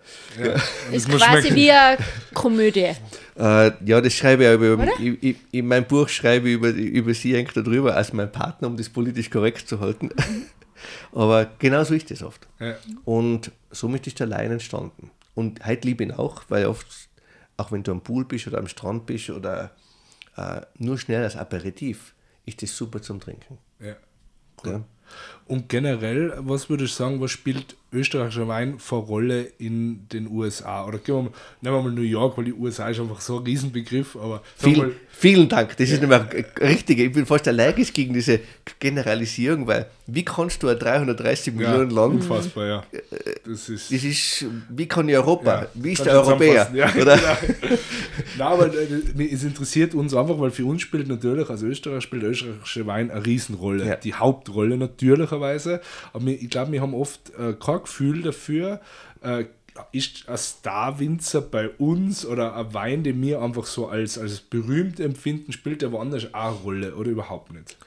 [SPEAKER 2] Ist
[SPEAKER 1] muss
[SPEAKER 2] quasi
[SPEAKER 1] schmecken.
[SPEAKER 2] wie eine Komödie.
[SPEAKER 3] Äh, ja, das schreibe ich auch über, ich, ich, in meinem Buch schreibe ich über, über sie hängt da drüber als mein Partner, um das politisch korrekt zu halten. Aber genau so ist das oft.
[SPEAKER 1] Ja.
[SPEAKER 3] Und somit ist der Lein entstanden. Und heute liebe ich ihn auch, weil oft, auch wenn du am Pool bist oder am Strand bist oder äh, nur schnell als Aperitif, ist das super zum Trinken.
[SPEAKER 1] Ja.
[SPEAKER 3] Ja.
[SPEAKER 1] Und generell, was würde ich sagen, was spielt österreichischer Wein für Rolle in den USA? Oder gehen wir mal, nehmen wir mal New York, weil die USA ist einfach so ein Riesenbegriff, aber sag mal,
[SPEAKER 3] Viel, vielen Dank. Das ist nämlich richtig. Ich bin fast allergisch gegen diese Generalisierung, weil wie kannst du ein 330
[SPEAKER 1] ja,
[SPEAKER 3] Millionen Land
[SPEAKER 1] unfassbar, ja. Das ist,
[SPEAKER 3] Das ist, wie kann ich Europa?
[SPEAKER 1] Ja,
[SPEAKER 3] wie ist der Europäer?
[SPEAKER 1] Ja,
[SPEAKER 3] oder?
[SPEAKER 1] genau. Nein, aber äh, es interessiert uns einfach, weil für uns spielt natürlich, als Österreich spielt der österreichische Wein eine Riesenrolle.
[SPEAKER 3] Ja.
[SPEAKER 1] Die Hauptrolle natürlicherweise. Aber ich glaube, wir haben oft äh, kein Gefühl dafür, äh, ist ein Star-Winzer bei uns oder ein Wein, den wir einfach so als, als berühmt empfinden, spielt der woanders auch eine Rolle oder überhaupt nicht?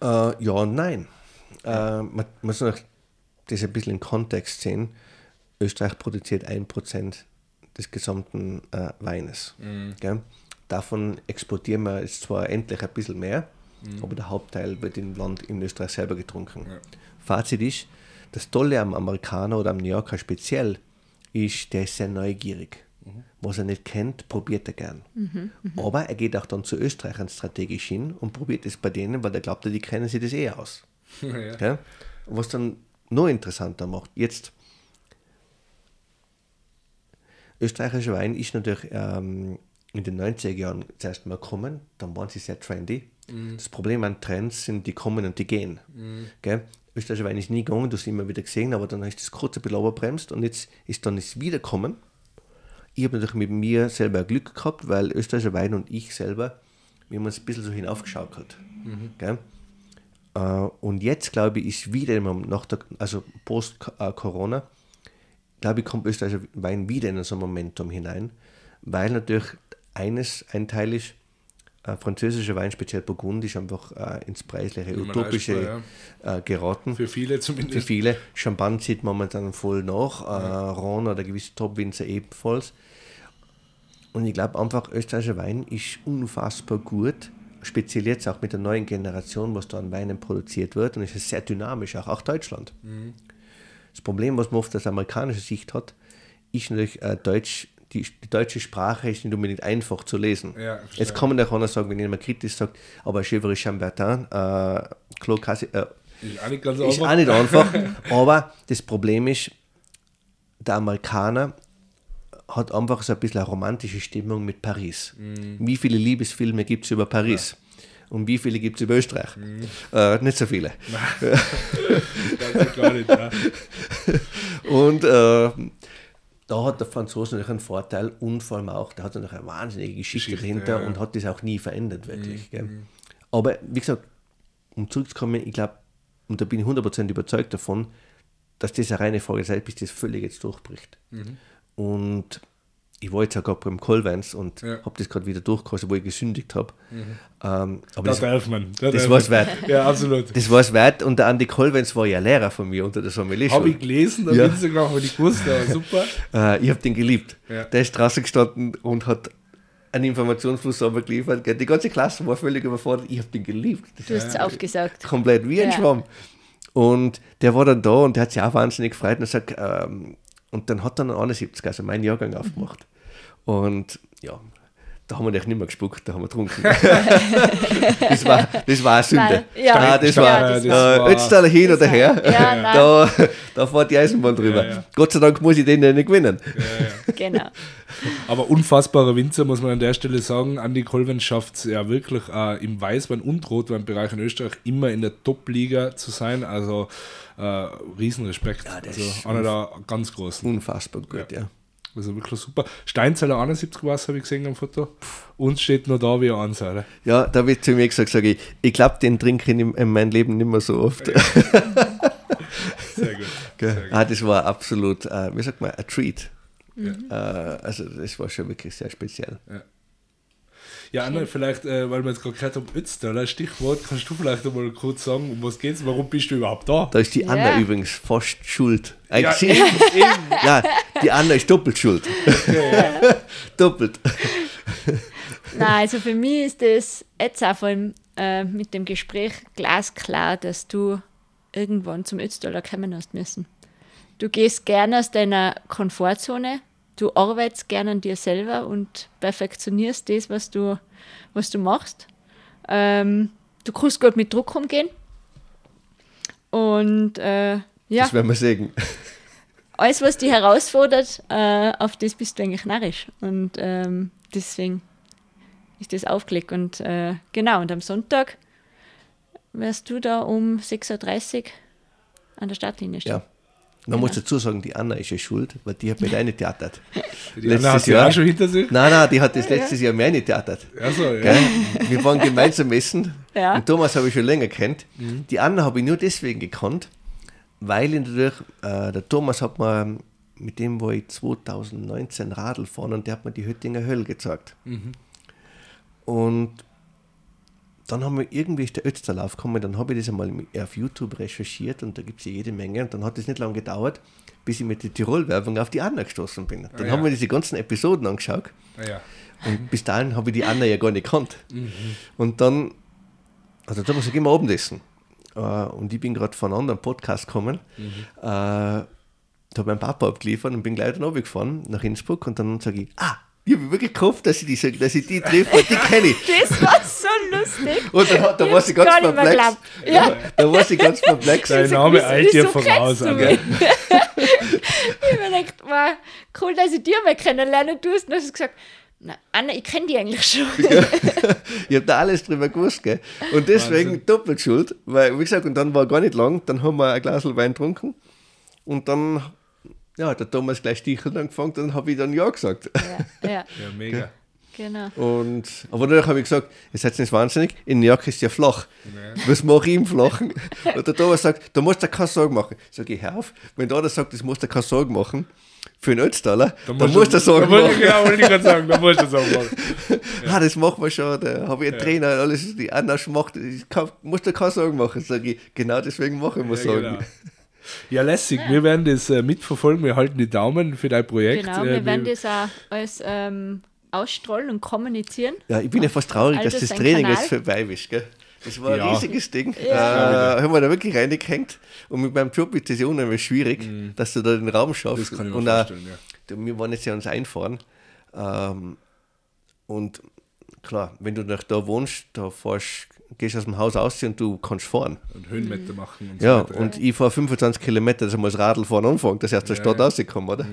[SPEAKER 3] Äh, ja und nein. Äh, man muss noch das ein bisschen im Kontext sehen. Österreich produziert 1% des gesamten äh, Weines. Gell? Davon exportieren wir jetzt zwar endlich ein bisschen mehr, aber der Hauptteil wird im Land in Österreich selber getrunken. Fazit ist, das Tolle am Amerikaner oder am New Yorker speziell ist, der ist sehr neugierig. Was er nicht kennt, probiert er gern. Aber er geht auch dann zu Österreichern strategisch hin und probiert es bei denen, weil er glaubt, die kennen sich das eh aus.
[SPEAKER 1] ja.
[SPEAKER 3] Gell? Was dann noch interessanter macht. Jetzt, österreichischer Wein ist natürlich ähm, in den 90er Jahren zuerst mal gekommen, dann waren sie sehr trendy. Das Problem an Trends sind, die kommen und die gehen. Gell? Österreichischer Wein ist nie gegangen, du hast ihn immer wieder gesehen, aber dann ist das kurz ein bisschen überbremst und jetzt ist dann es wiederkommen. Ich habe natürlich mit mir selber Glück gehabt, weil österreichischer Wein und ich selber, wir haben uns ein bisschen so hinaufgeschaukelt. Gell? Äh, und jetzt, glaube ich, ist wieder, im Moment nach der, also post-Corona, glaube ich, kommt österreichischer Wein wieder in so ein Momentum hinein, weil natürlich eines, ein Teil ist, äh, französischer Wein, speziell Burgund, ist einfach äh, ins preisliche, utopische äh, geraten.
[SPEAKER 1] Für viele
[SPEAKER 3] Für
[SPEAKER 1] zumindest.
[SPEAKER 3] viele. Champagne zieht momentan voll nach, äh, Rhone oder gewisse Top-Winzer ebenfalls. Und ich glaube einfach, österreichischer Wein ist unfassbar gut, speziell jetzt auch mit der neuen Generation, was da an Weinen produziert wird. Und es ist sehr dynamisch, auch, auch Deutschland. Das Problem, was man oft aus amerikanischer Sicht hat, ist natürlich, äh, Deutsch, die, die deutsche Sprache ist nicht unbedingt einfach zu lesen.
[SPEAKER 1] Ja.
[SPEAKER 3] Jetzt kann man auch einer sagen, wenn jemand kritisch sagt, aber Chevrolet Chambertin, äh, Clos Cassi, äh,
[SPEAKER 1] Ist auch nicht ganz
[SPEAKER 3] ist
[SPEAKER 1] einfach.
[SPEAKER 3] auch nicht einfach, aber das Problem ist, der Amerikaner hat einfach so ein bisschen eine romantische Stimmung mit Paris. Wie viele Liebesfilme gibt es über Paris? Und wie viele gibt es über Österreich? Äh, nicht so viele.
[SPEAKER 1] Ganz und gar nicht, ja.
[SPEAKER 3] Und äh, da hat der Franzose natürlich einen Vorteil und vor allem auch, der hat natürlich eine wahnsinnige Geschichte,
[SPEAKER 1] Geschichte,
[SPEAKER 3] dahinter
[SPEAKER 1] ja,
[SPEAKER 3] und hat das auch nie verändert, wirklich. Gell? Aber wie gesagt, um zurückzukommen, ich glaube, und da bin ich 100% überzeugt davon, dass das eine reine Frage sei, bis das völlig jetzt durchbricht.
[SPEAKER 1] Mhm.
[SPEAKER 3] Und ich war jetzt auch gerade beim Colvans und
[SPEAKER 1] Ja. Mhm.
[SPEAKER 3] habe das gerade wieder durchgekostet, wo ich gesündigt habe. Ähm, aber
[SPEAKER 1] Da
[SPEAKER 3] das,
[SPEAKER 1] darf man.
[SPEAKER 3] Das
[SPEAKER 1] darf
[SPEAKER 3] war's
[SPEAKER 1] man.
[SPEAKER 3] wert.
[SPEAKER 1] Ja, absolut.
[SPEAKER 3] Das war es wert und der Andi Colvans war ja Lehrer von mir unter der Sommelier.
[SPEAKER 1] Habe ich gelesen auf
[SPEAKER 3] Ja.
[SPEAKER 1] Instagram, habe ich gewusst, aber super.
[SPEAKER 3] Äh, ich habe den geliebt.
[SPEAKER 1] Ja.
[SPEAKER 3] Der ist draußen gestanden und hat einen Informationsfluss geliefert. gell. Die ganze Klasse war völlig überfordert. Ich habe den geliebt. Das
[SPEAKER 2] Du hast es aufgesaugt.
[SPEAKER 3] komplett wie ein
[SPEAKER 2] Ja.
[SPEAKER 3] Schwamm. Und der war dann da und der hat sich auch wahnsinnig gefreut und, sagt, ähm, und dann hat er einen 71, also meinen Jahrgang aufgemacht. Und ja, da haben wir nicht mehr gespuckt, da haben wir getrunken. das, war, das war eine Sünde.
[SPEAKER 2] Nein, ja.
[SPEAKER 3] Ah, das
[SPEAKER 2] Ja,
[SPEAKER 3] war,
[SPEAKER 2] das
[SPEAKER 3] äh,
[SPEAKER 1] war-
[SPEAKER 3] hin oder her.
[SPEAKER 2] Ja, nein.
[SPEAKER 3] da, da fährt die Eisenbahn drüber.
[SPEAKER 1] Ja, ja.
[SPEAKER 3] Gott sei Dank muss ich den ja nicht gewinnen.
[SPEAKER 2] Genau.
[SPEAKER 1] Aber unfassbarer Winzer, muss man an der Stelle sagen. Andi Kolven schafft es ja wirklich äh, im Weißwein- und Rotweinbereich in Österreich immer in der Top-Liga zu sein. Also äh, Riesenrespekt.
[SPEAKER 3] das
[SPEAKER 1] also
[SPEAKER 3] ist
[SPEAKER 1] einer der ganz großen.
[SPEAKER 3] Unfassbar gut, ja.
[SPEAKER 1] Also wirklich super. Steinzeller 71 was habe ich gesehen am Foto. Uns steht nur da wie eine Ansage.
[SPEAKER 3] Ja, da wird zu mir gesagt, sage ich, ich glaube, den trinke ich in, in meinem Leben nicht mehr so oft.
[SPEAKER 1] Sehr gut. Sehr gut.
[SPEAKER 3] Ah, das war absolut, äh, wie sagt man, a treat. Äh, also das war schon wirklich sehr speziell.
[SPEAKER 1] Ja, Anna, vielleicht, äh, weil wir jetzt gerade gehört haben, Ötztaler, Stichwort, kannst du vielleicht einmal kurz sagen, um was geht's? Warum bist du überhaupt da?
[SPEAKER 3] Da ist die
[SPEAKER 2] Ja.
[SPEAKER 3] Anna übrigens fast schuld.
[SPEAKER 1] Ja,
[SPEAKER 3] Eigentlich,
[SPEAKER 1] eben, eben.
[SPEAKER 3] ja, die Anna ist doppelt schuld. doppelt.
[SPEAKER 2] Nein, also für mich ist das jetzt auch vor allem äh, mit dem Gespräch glasklar, dass du irgendwann zum Ötztaler kommen hast müssen. Du gehst gerne aus deiner Komfortzone, du arbeitest gerne an dir selber und perfektionierst das, was du, was du machst. Ähm, du kannst gut mit Druck umgehen. Und äh, ja,
[SPEAKER 3] Das werden wir sehen.
[SPEAKER 2] alles, was dich herausfordert, äh, auf das bist du eigentlich narrisch. Und ähm, deswegen ist das aufgelegt. Und äh, genau, und am Sonntag wärst du da um 6.30 Uhr an der Startlinie stehen.
[SPEAKER 3] Ja. Man muss dazu sagen, die Anna ist ja schuld, weil die hat mir eine theatert.
[SPEAKER 1] Die Anna hat ja auch schon hinter sich.
[SPEAKER 3] Nein, nein, die hat das letztes Jahr mir eine theatert.
[SPEAKER 1] Also, ja.
[SPEAKER 3] Wir waren gemeinsam essen.
[SPEAKER 2] Ja.
[SPEAKER 3] Und Thomas habe ich schon länger kennt. Die Anna habe ich nur deswegen gekannt, weil ich natürlich, äh, der Thomas hat mir, mit dem war ich 2019 Radl fahren und der hat mir die Höttinger Hölle gezeigt. Und dann haben wir irgendwie ist der Ötztal aufgekommen, dann habe ich das einmal auf YouTube recherchiert und da gibt es ja jede Menge und dann hat es nicht lange gedauert, bis ich mit der Tirol-Werbung auf die Anna gestoßen bin. Dann
[SPEAKER 1] ja.
[SPEAKER 3] haben wir diese ganzen Episoden angeschaut
[SPEAKER 1] Ah, ja.
[SPEAKER 3] und bis dahin habe ich die Anna ja gar nicht gekannt. Und dann, also da muss ich immer Abendessen. Äh, und ich bin gerade von einem anderen Podcast gekommen. Äh, da habe ich meinen Papa abgeliefert und bin gleich dann runtergefahren nach Innsbruck und dann sage ich, ah, ich habe wirklich gehofft, dass ich die, dass ich die treffe, die kenne ich.
[SPEAKER 2] Das war so lustig.
[SPEAKER 3] Und dann, da war sie ganz perplex.
[SPEAKER 2] Ja.
[SPEAKER 3] Da war sie ganz perplex.
[SPEAKER 1] Dein Name eilt dir voraus.
[SPEAKER 2] ich habe mir gedacht, wow, cool, dass ich dich mal kennenlernen tust. Und dann hast du gesagt, na, Anna, ich kenne die eigentlich schon.
[SPEAKER 3] Ich habe da alles drüber gewusst, gell? Und deswegen
[SPEAKER 1] Wahnsinn.
[SPEAKER 3] doppelt schuld, weil, wie gesagt, und dann war gar nicht lang, dann haben wir ein Glas Wein getrunken und dann, ja, hat der Thomas gleich sticheln angefangen, dann habe ich dann Ja gesagt.
[SPEAKER 2] ja, ja,
[SPEAKER 1] Ja, mega.
[SPEAKER 2] genau.
[SPEAKER 3] Und, aber dann habe ich gesagt, ihr seid nicht wahnsinnig, in New York ist ja flach. Was mache ich im Flachen? Und der Thomas sagt, da musst du keine Sorgen machen. Sag ich, hör auf, wenn der das sagt, das musst du keine Sorgen machen, für einen Ötztaler, dann, musst du Sorgen
[SPEAKER 1] da muss
[SPEAKER 3] machen.
[SPEAKER 1] ich, Genau, wollte ich gerade sagen, da musst du Sorgen machen.
[SPEAKER 3] Ah, das machen wir schon, da habe ich einen Trainer, alles, die Anna macht, ich kann, musst du keine Sorgen machen. Sag ich, genau deswegen mache ich mir
[SPEAKER 1] Ja,
[SPEAKER 3] Sorgen.
[SPEAKER 1] genau. Ja, lässig. Wir werden das äh, mitverfolgen. Wir halten die Daumen für dein Projekt.
[SPEAKER 2] Genau,
[SPEAKER 1] Äh,
[SPEAKER 2] wir werden das auch als ähm, ausstrahlen und kommunizieren.
[SPEAKER 3] Ja, ich bin ja fast traurig, dass das Training
[SPEAKER 2] Kanal.
[SPEAKER 3] jetzt vorbei ist. Gell? Das war ein
[SPEAKER 1] Ja.
[SPEAKER 3] riesiges Ding.
[SPEAKER 2] Ja.
[SPEAKER 3] Äh, haben wir da wirklich reingehängt. Und mit meinem Job ist das ja unheimlich schwierig, dass du da den Raum schaffst.
[SPEAKER 1] Mhm. Das kann ich mir vorstellen, ja.
[SPEAKER 3] da- wir waren jetzt ja uns einfahren. Ähm, und klar, wenn du nach da wohnst, da fährst, gehst aus dem Haus aus und du kannst fahren.
[SPEAKER 1] Und Höhenmeter machen und
[SPEAKER 3] Ja,
[SPEAKER 1] so weiter.
[SPEAKER 3] und ich fahre 25 Kilometer, dass ich mal das Radl fahren anfangen, dass ich aus der
[SPEAKER 1] Ja,
[SPEAKER 3] Stadt
[SPEAKER 1] ja.
[SPEAKER 3] rauskomme, oder?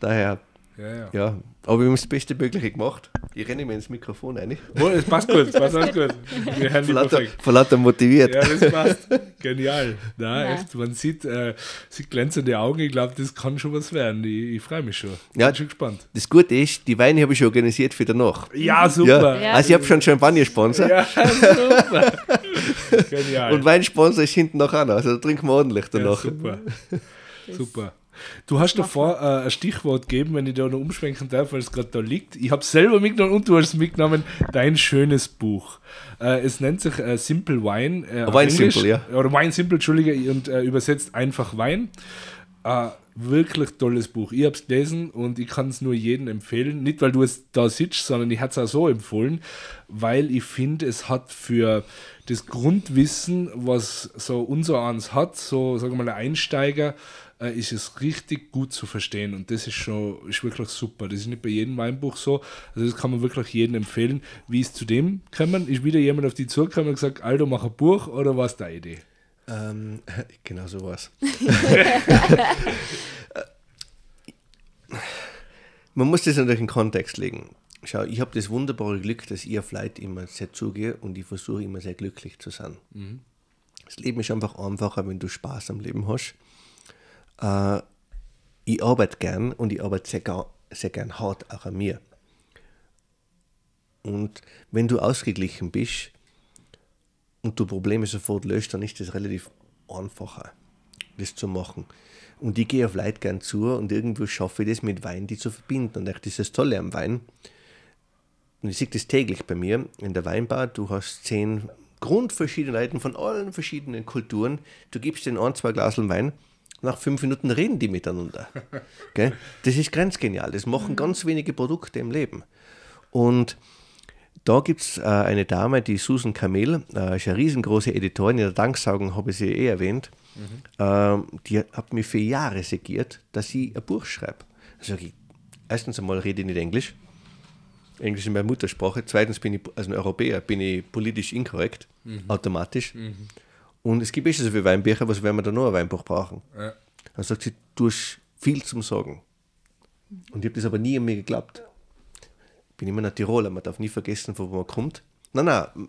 [SPEAKER 3] Daher,
[SPEAKER 1] ja, ja.
[SPEAKER 3] ja, aber wir haben das Beste Mögliche gemacht. Ich renne mir ins Mikrofon rein.
[SPEAKER 1] Oh, es passt gut, es passt alles gut. Wir hören
[SPEAKER 3] lauter,
[SPEAKER 1] perfekt.
[SPEAKER 3] motiviert.
[SPEAKER 1] Ja, das passt. Genial. Na,
[SPEAKER 2] Ja.
[SPEAKER 1] echt, man sieht, äh, sieht glänzende Augen. Ich glaube, das kann schon was werden. Ich, ich freue mich schon.
[SPEAKER 3] Ja.
[SPEAKER 1] Bin schon gespannt.
[SPEAKER 3] Das Gute ist, die Weine habe ich schon organisiert für danach.
[SPEAKER 1] Ja, super.
[SPEAKER 2] Ja.
[SPEAKER 3] Also ich habe schon Champagner-Sponsor
[SPEAKER 1] Ja, super. Genial.
[SPEAKER 3] und Weinsponsor ist hinten noch einer. Also da trinken wir ordentlich
[SPEAKER 1] ja,
[SPEAKER 3] danach.
[SPEAKER 1] super. super. Du hast davor äh, ein Stichwort gegeben, wenn ich da noch umschwenken darf, weil es gerade da liegt. Ich habe es selber mitgenommen und du hast es mitgenommen. Dein schönes Buch. Äh, es nennt sich äh, Simple Wine. Äh,
[SPEAKER 3] Wine
[SPEAKER 1] Englisch.
[SPEAKER 3] Simple, ja.
[SPEAKER 1] Oder Wine Simple, Entschuldige, und äh, übersetzt einfach Wein. Äh, wirklich tolles Buch. Ich habe es gelesen und ich kann es nur jedem empfehlen. Nicht, weil du es da sitzt, sondern ich hatte es auch so empfohlen, weil ich finde, es hat für das Grundwissen, was so unser eins hat, so sagen wir mal ein Einsteiger, äh, ist es richtig gut zu verstehen und das ist schon ist wirklich super. Das ist nicht bei jedem Weinbuch so. Also das kann man wirklich jedem empfehlen. Wie ist zu dem gekommen? Ist wieder jemand auf die zugekommen und gesagt, Aldo, mach ein Buch oder was deine Idee?
[SPEAKER 3] Ähm, genau so was. Man muss das natürlich in Kontext legen. Schau, ich habe das wunderbare Glück, dass ich auf Leute immer sehr zugehe und ich versuche immer sehr glücklich zu sein. Das Leben ist einfach einfacher, wenn du Spaß am Leben hast. Äh, ich arbeite gern und ich arbeite sehr, sehr gern hart auch an mir. Und wenn du ausgeglichen bist und du Probleme sofort löst, dann ist das relativ einfacher, das zu machen. Und ich gehe auf Leute gern zu und irgendwo schaffe ich das mit Wein, die zu verbinden. Und echt das ist das Tolle am Wein. Und ich sehe das täglich bei mir in der Weinbar. Du hast zehn Grundverschiedenheiten von allen verschiedenen Kulturen. Du gibst den ein, zwei Glaseln Wein. Nach fünf Minuten reden die miteinander. Gell? Das ist grenzgenial. Das machen ganz wenige Produkte im Leben. Und da gibt es äh, eine Dame, die Susan Kamel, äh, ist eine riesengroße Editorin, in der Danksaugen habe ich sie eh erwähnt. Ähm, die hat mich für Jahre segiert, dass ich ein Buch schreibe. Also ich, erstens einmal rede ich nicht Englisch. Englisch ist meine Muttersprache. Zweitens bin ich, als ein Europäer, bin ich politisch inkorrekt, automatisch. Und es gibt eh schon so viele Weinbücher, was werden wir da noch ein Weinbuch brauchen?
[SPEAKER 1] Ja.
[SPEAKER 3] Dann sagt sie, du hast viel zum Sagen. Und ich habe das aber nie an mir geglaubt. Ich bin immer ein Tiroler, man darf nie vergessen, von wo man kommt. Nein, nein.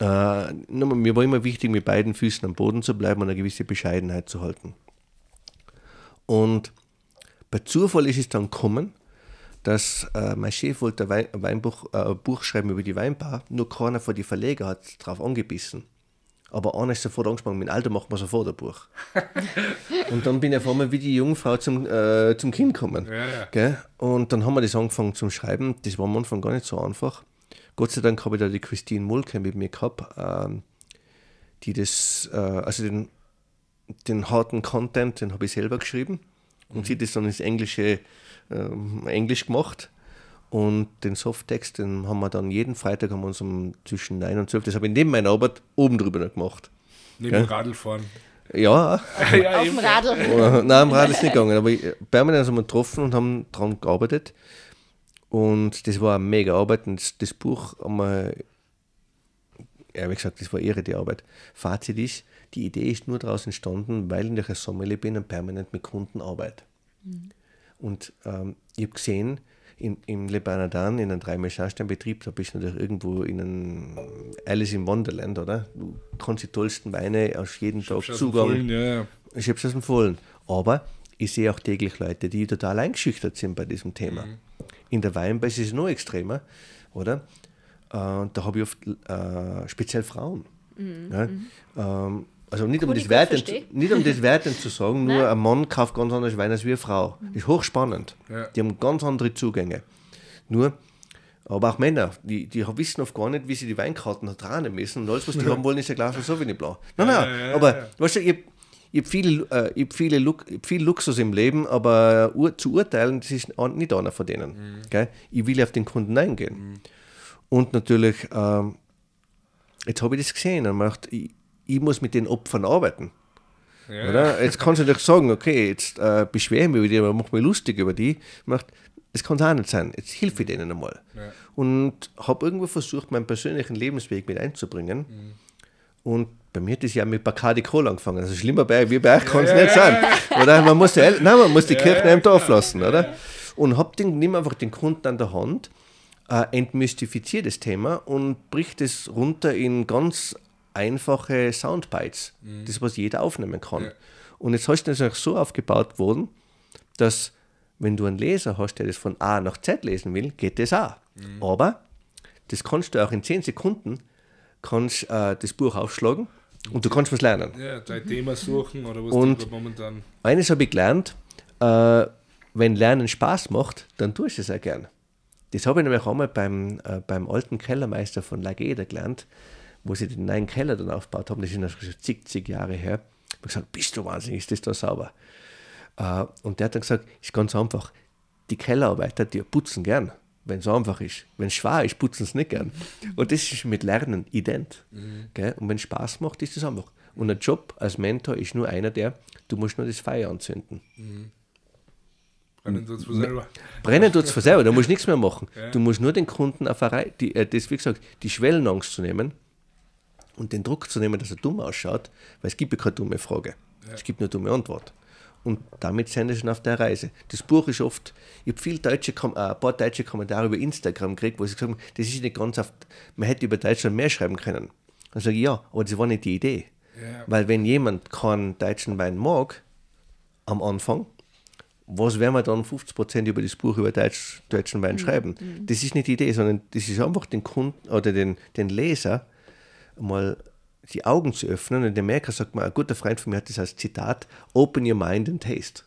[SPEAKER 3] Äh, mir war immer wichtig, mit beiden Füßen am Boden zu bleiben und eine gewisse Bescheidenheit zu halten. Und bei Zufall ist es dann gekommen, dass äh, mein Chef wollte ein, Wein, ein, Weinbuch, äh, ein Buch schreiben über die Weinbar, nur keiner von den Verleger hat drauf angebissen. Aber einer ist sofort angesprochen, mit Alter macht man sofort ein Buch. und dann bin ich auf einmal wie die Jungfrau zum, äh, zum Kind gekommen.
[SPEAKER 1] Ja, ja.
[SPEAKER 3] Und dann haben wir das angefangen zum Schreiben. Das war am Anfang gar nicht so einfach. Gott sei Dank habe ich da die Christine Mulke mit mir gehabt, ähm, die das, äh, also den, den harten Content, den habe ich selber geschrieben und sie hat das dann ins Englische, ähm, Englisch gemacht. Und den Softtext, den haben wir dann jeden Freitag haben wir uns um zwischen 9 und 12, das habe ich neben meiner Arbeit oben drüber noch gemacht.
[SPEAKER 1] Neben
[SPEAKER 3] Gell?
[SPEAKER 1] dem Radl fahren.
[SPEAKER 3] Ja,
[SPEAKER 1] ja,
[SPEAKER 2] Auf dem Radl.
[SPEAKER 3] Nein, am Rad ist nicht gegangen, aber permanent haben wir getroffen und haben daran gearbeitet. Und das war eine mega Arbeit. Und das, das Buch haben wir, ja, wie gesagt, das war irre die Arbeit. Fazit ist, die Idee ist nur daraus entstanden, weil ich ein Sommelier bin und permanent mit Kunden arbeite. Und ähm, ich habe gesehen, in, im Le Bernardin, in einem Drei-Mechastein-Betrieb, da bist du natürlich irgendwo in einem Alice in Wonderland, oder? Du kannst die tollsten Weine aus jedem Tag Zugang.
[SPEAKER 1] Vollen, Ja, ja.
[SPEAKER 3] Ich habe es aus dem Vollen. Aber ich sehe auch täglich Leute, die total eingeschüchtert sind bei diesem Thema. In der Weinbase ist es noch extremer, oder? Äh, da habe ich oft äh, speziell Frauen. Ja? Ähm, also nicht um, das Werten, nicht um das Werten zu sagen, nur ein Mann kauft ganz anders Wein als wie eine Frau. Ist hochspannend.
[SPEAKER 1] Ja.
[SPEAKER 3] Die haben ganz andere Zugänge. Nur, aber auch Männer, die, die wissen oft gar nicht, wie sie die Weinkarten ertragen müssen. Und alles, was die haben wollen, ist ein Glas Sauvignon Blanc. Nein, nein,
[SPEAKER 1] Ja, ja, ja,
[SPEAKER 3] aber
[SPEAKER 1] ja.
[SPEAKER 3] weißt du, ich, habe viel, äh, ich hab viele Lux, ich hab viel Luxus im Leben, aber ur, zu urteilen, das ist an- nicht einer von denen.
[SPEAKER 1] Mhm.
[SPEAKER 3] Gell? Ich will auf den Kunden eingehen. Und natürlich, ähm, jetzt habe ich das gesehen man dachte, ich, ich muss mit den Opfern arbeiten.
[SPEAKER 1] Ja.
[SPEAKER 3] Oder? Jetzt kannst du natürlich sagen, okay, jetzt äh, beschwere ich mich über die, aber mach mich lustig über die. Macht, das kann es auch nicht sein. Jetzt hilfe ich denen einmal.
[SPEAKER 1] Ja.
[SPEAKER 3] Und habe irgendwo versucht, meinen persönlichen Lebensweg mit einzubringen.
[SPEAKER 1] Mhm.
[SPEAKER 3] Und bei mir hat das ja mit Bacardi Cola angefangen. Also schlimmer bei, wie bei euch kann es nicht sein. Oder? Man muss, die, nein, man muss die Kirche im Dorf lassen. Oder? Und hab den, nimm einfach den Kunden an der Hand, äh, entmystifiziere das Thema und bricht es runter in ganz einfache Soundbites. Das, was jeder aufnehmen kann.
[SPEAKER 1] Ja.
[SPEAKER 3] Und jetzt hast du das auch so aufgebaut worden, dass wenn du einen Leser hast, der das von A nach Z lesen will, geht das auch. Aber das kannst du auch in 10 Sekunden kannst, äh, das Buch aufschlagen und du kannst was lernen.
[SPEAKER 1] Ja, dein Thema suchen oder was
[SPEAKER 3] Und-
[SPEAKER 1] momentan.
[SPEAKER 3] Eines habe ich gelernt, äh, wenn Lernen Spaß macht, dann tust du es auch gern. Das habe ich nämlich einmal beim, äh, beim alten Kellermeister von Lageda gelernt, wo sie den neuen Keller dann aufgebaut haben. Das sind also schon zig, zig Jahre her. Ich habe gesagt, bist du wahnsinnig, ist das da sauber? Äh, und der hat dann gesagt, ist ganz einfach. Die Kellerarbeiter, die putzen gern, wenn es einfach ist. Wenn es schwer ist, putzen sie nicht gern. Und das ist mit Lernen ident. Gell? Und wenn es Spaß macht, ist das einfach. Und ein Job als Mentor ist nur einer, der, du musst nur das Feuer anzünden.
[SPEAKER 1] Brennen tut's von selber.
[SPEAKER 3] Brennen tut es von selber, du musst nichts mehr machen. Du musst nur den Kunden auf eine Rei- die, äh, das, wie gesagt, die Schwellenangst zu nehmen und den Druck zu nehmen, dass er dumm ausschaut, weil es gibt ja keine dumme Frage. Es gibt nur dumme Antwort. Und damit sind sie schon auf der Reise. Das Buch ist oft, ich habe viel deutsche, äh, ein paar deutsche Kommentare über Instagram gekriegt, wo sie gesagt haben, das ist nicht ganz auf, man hätte über Deutschland mehr schreiben können. Dann sage ich, ja, aber das war nicht die Idee.
[SPEAKER 1] Ja.
[SPEAKER 3] Weil wenn jemand keinen deutschen Wein mag, am Anfang, was werden wir dann 50% über das Buch über Deutsch, deutschen Wein schreiben? Das ist nicht die Idee, sondern das ist einfach den Kunden oder den, den Leser mal die Augen zu öffnen. Und in Amerika sagt man, ein guter Freund von mir hat das als Zitat, open your mind and taste.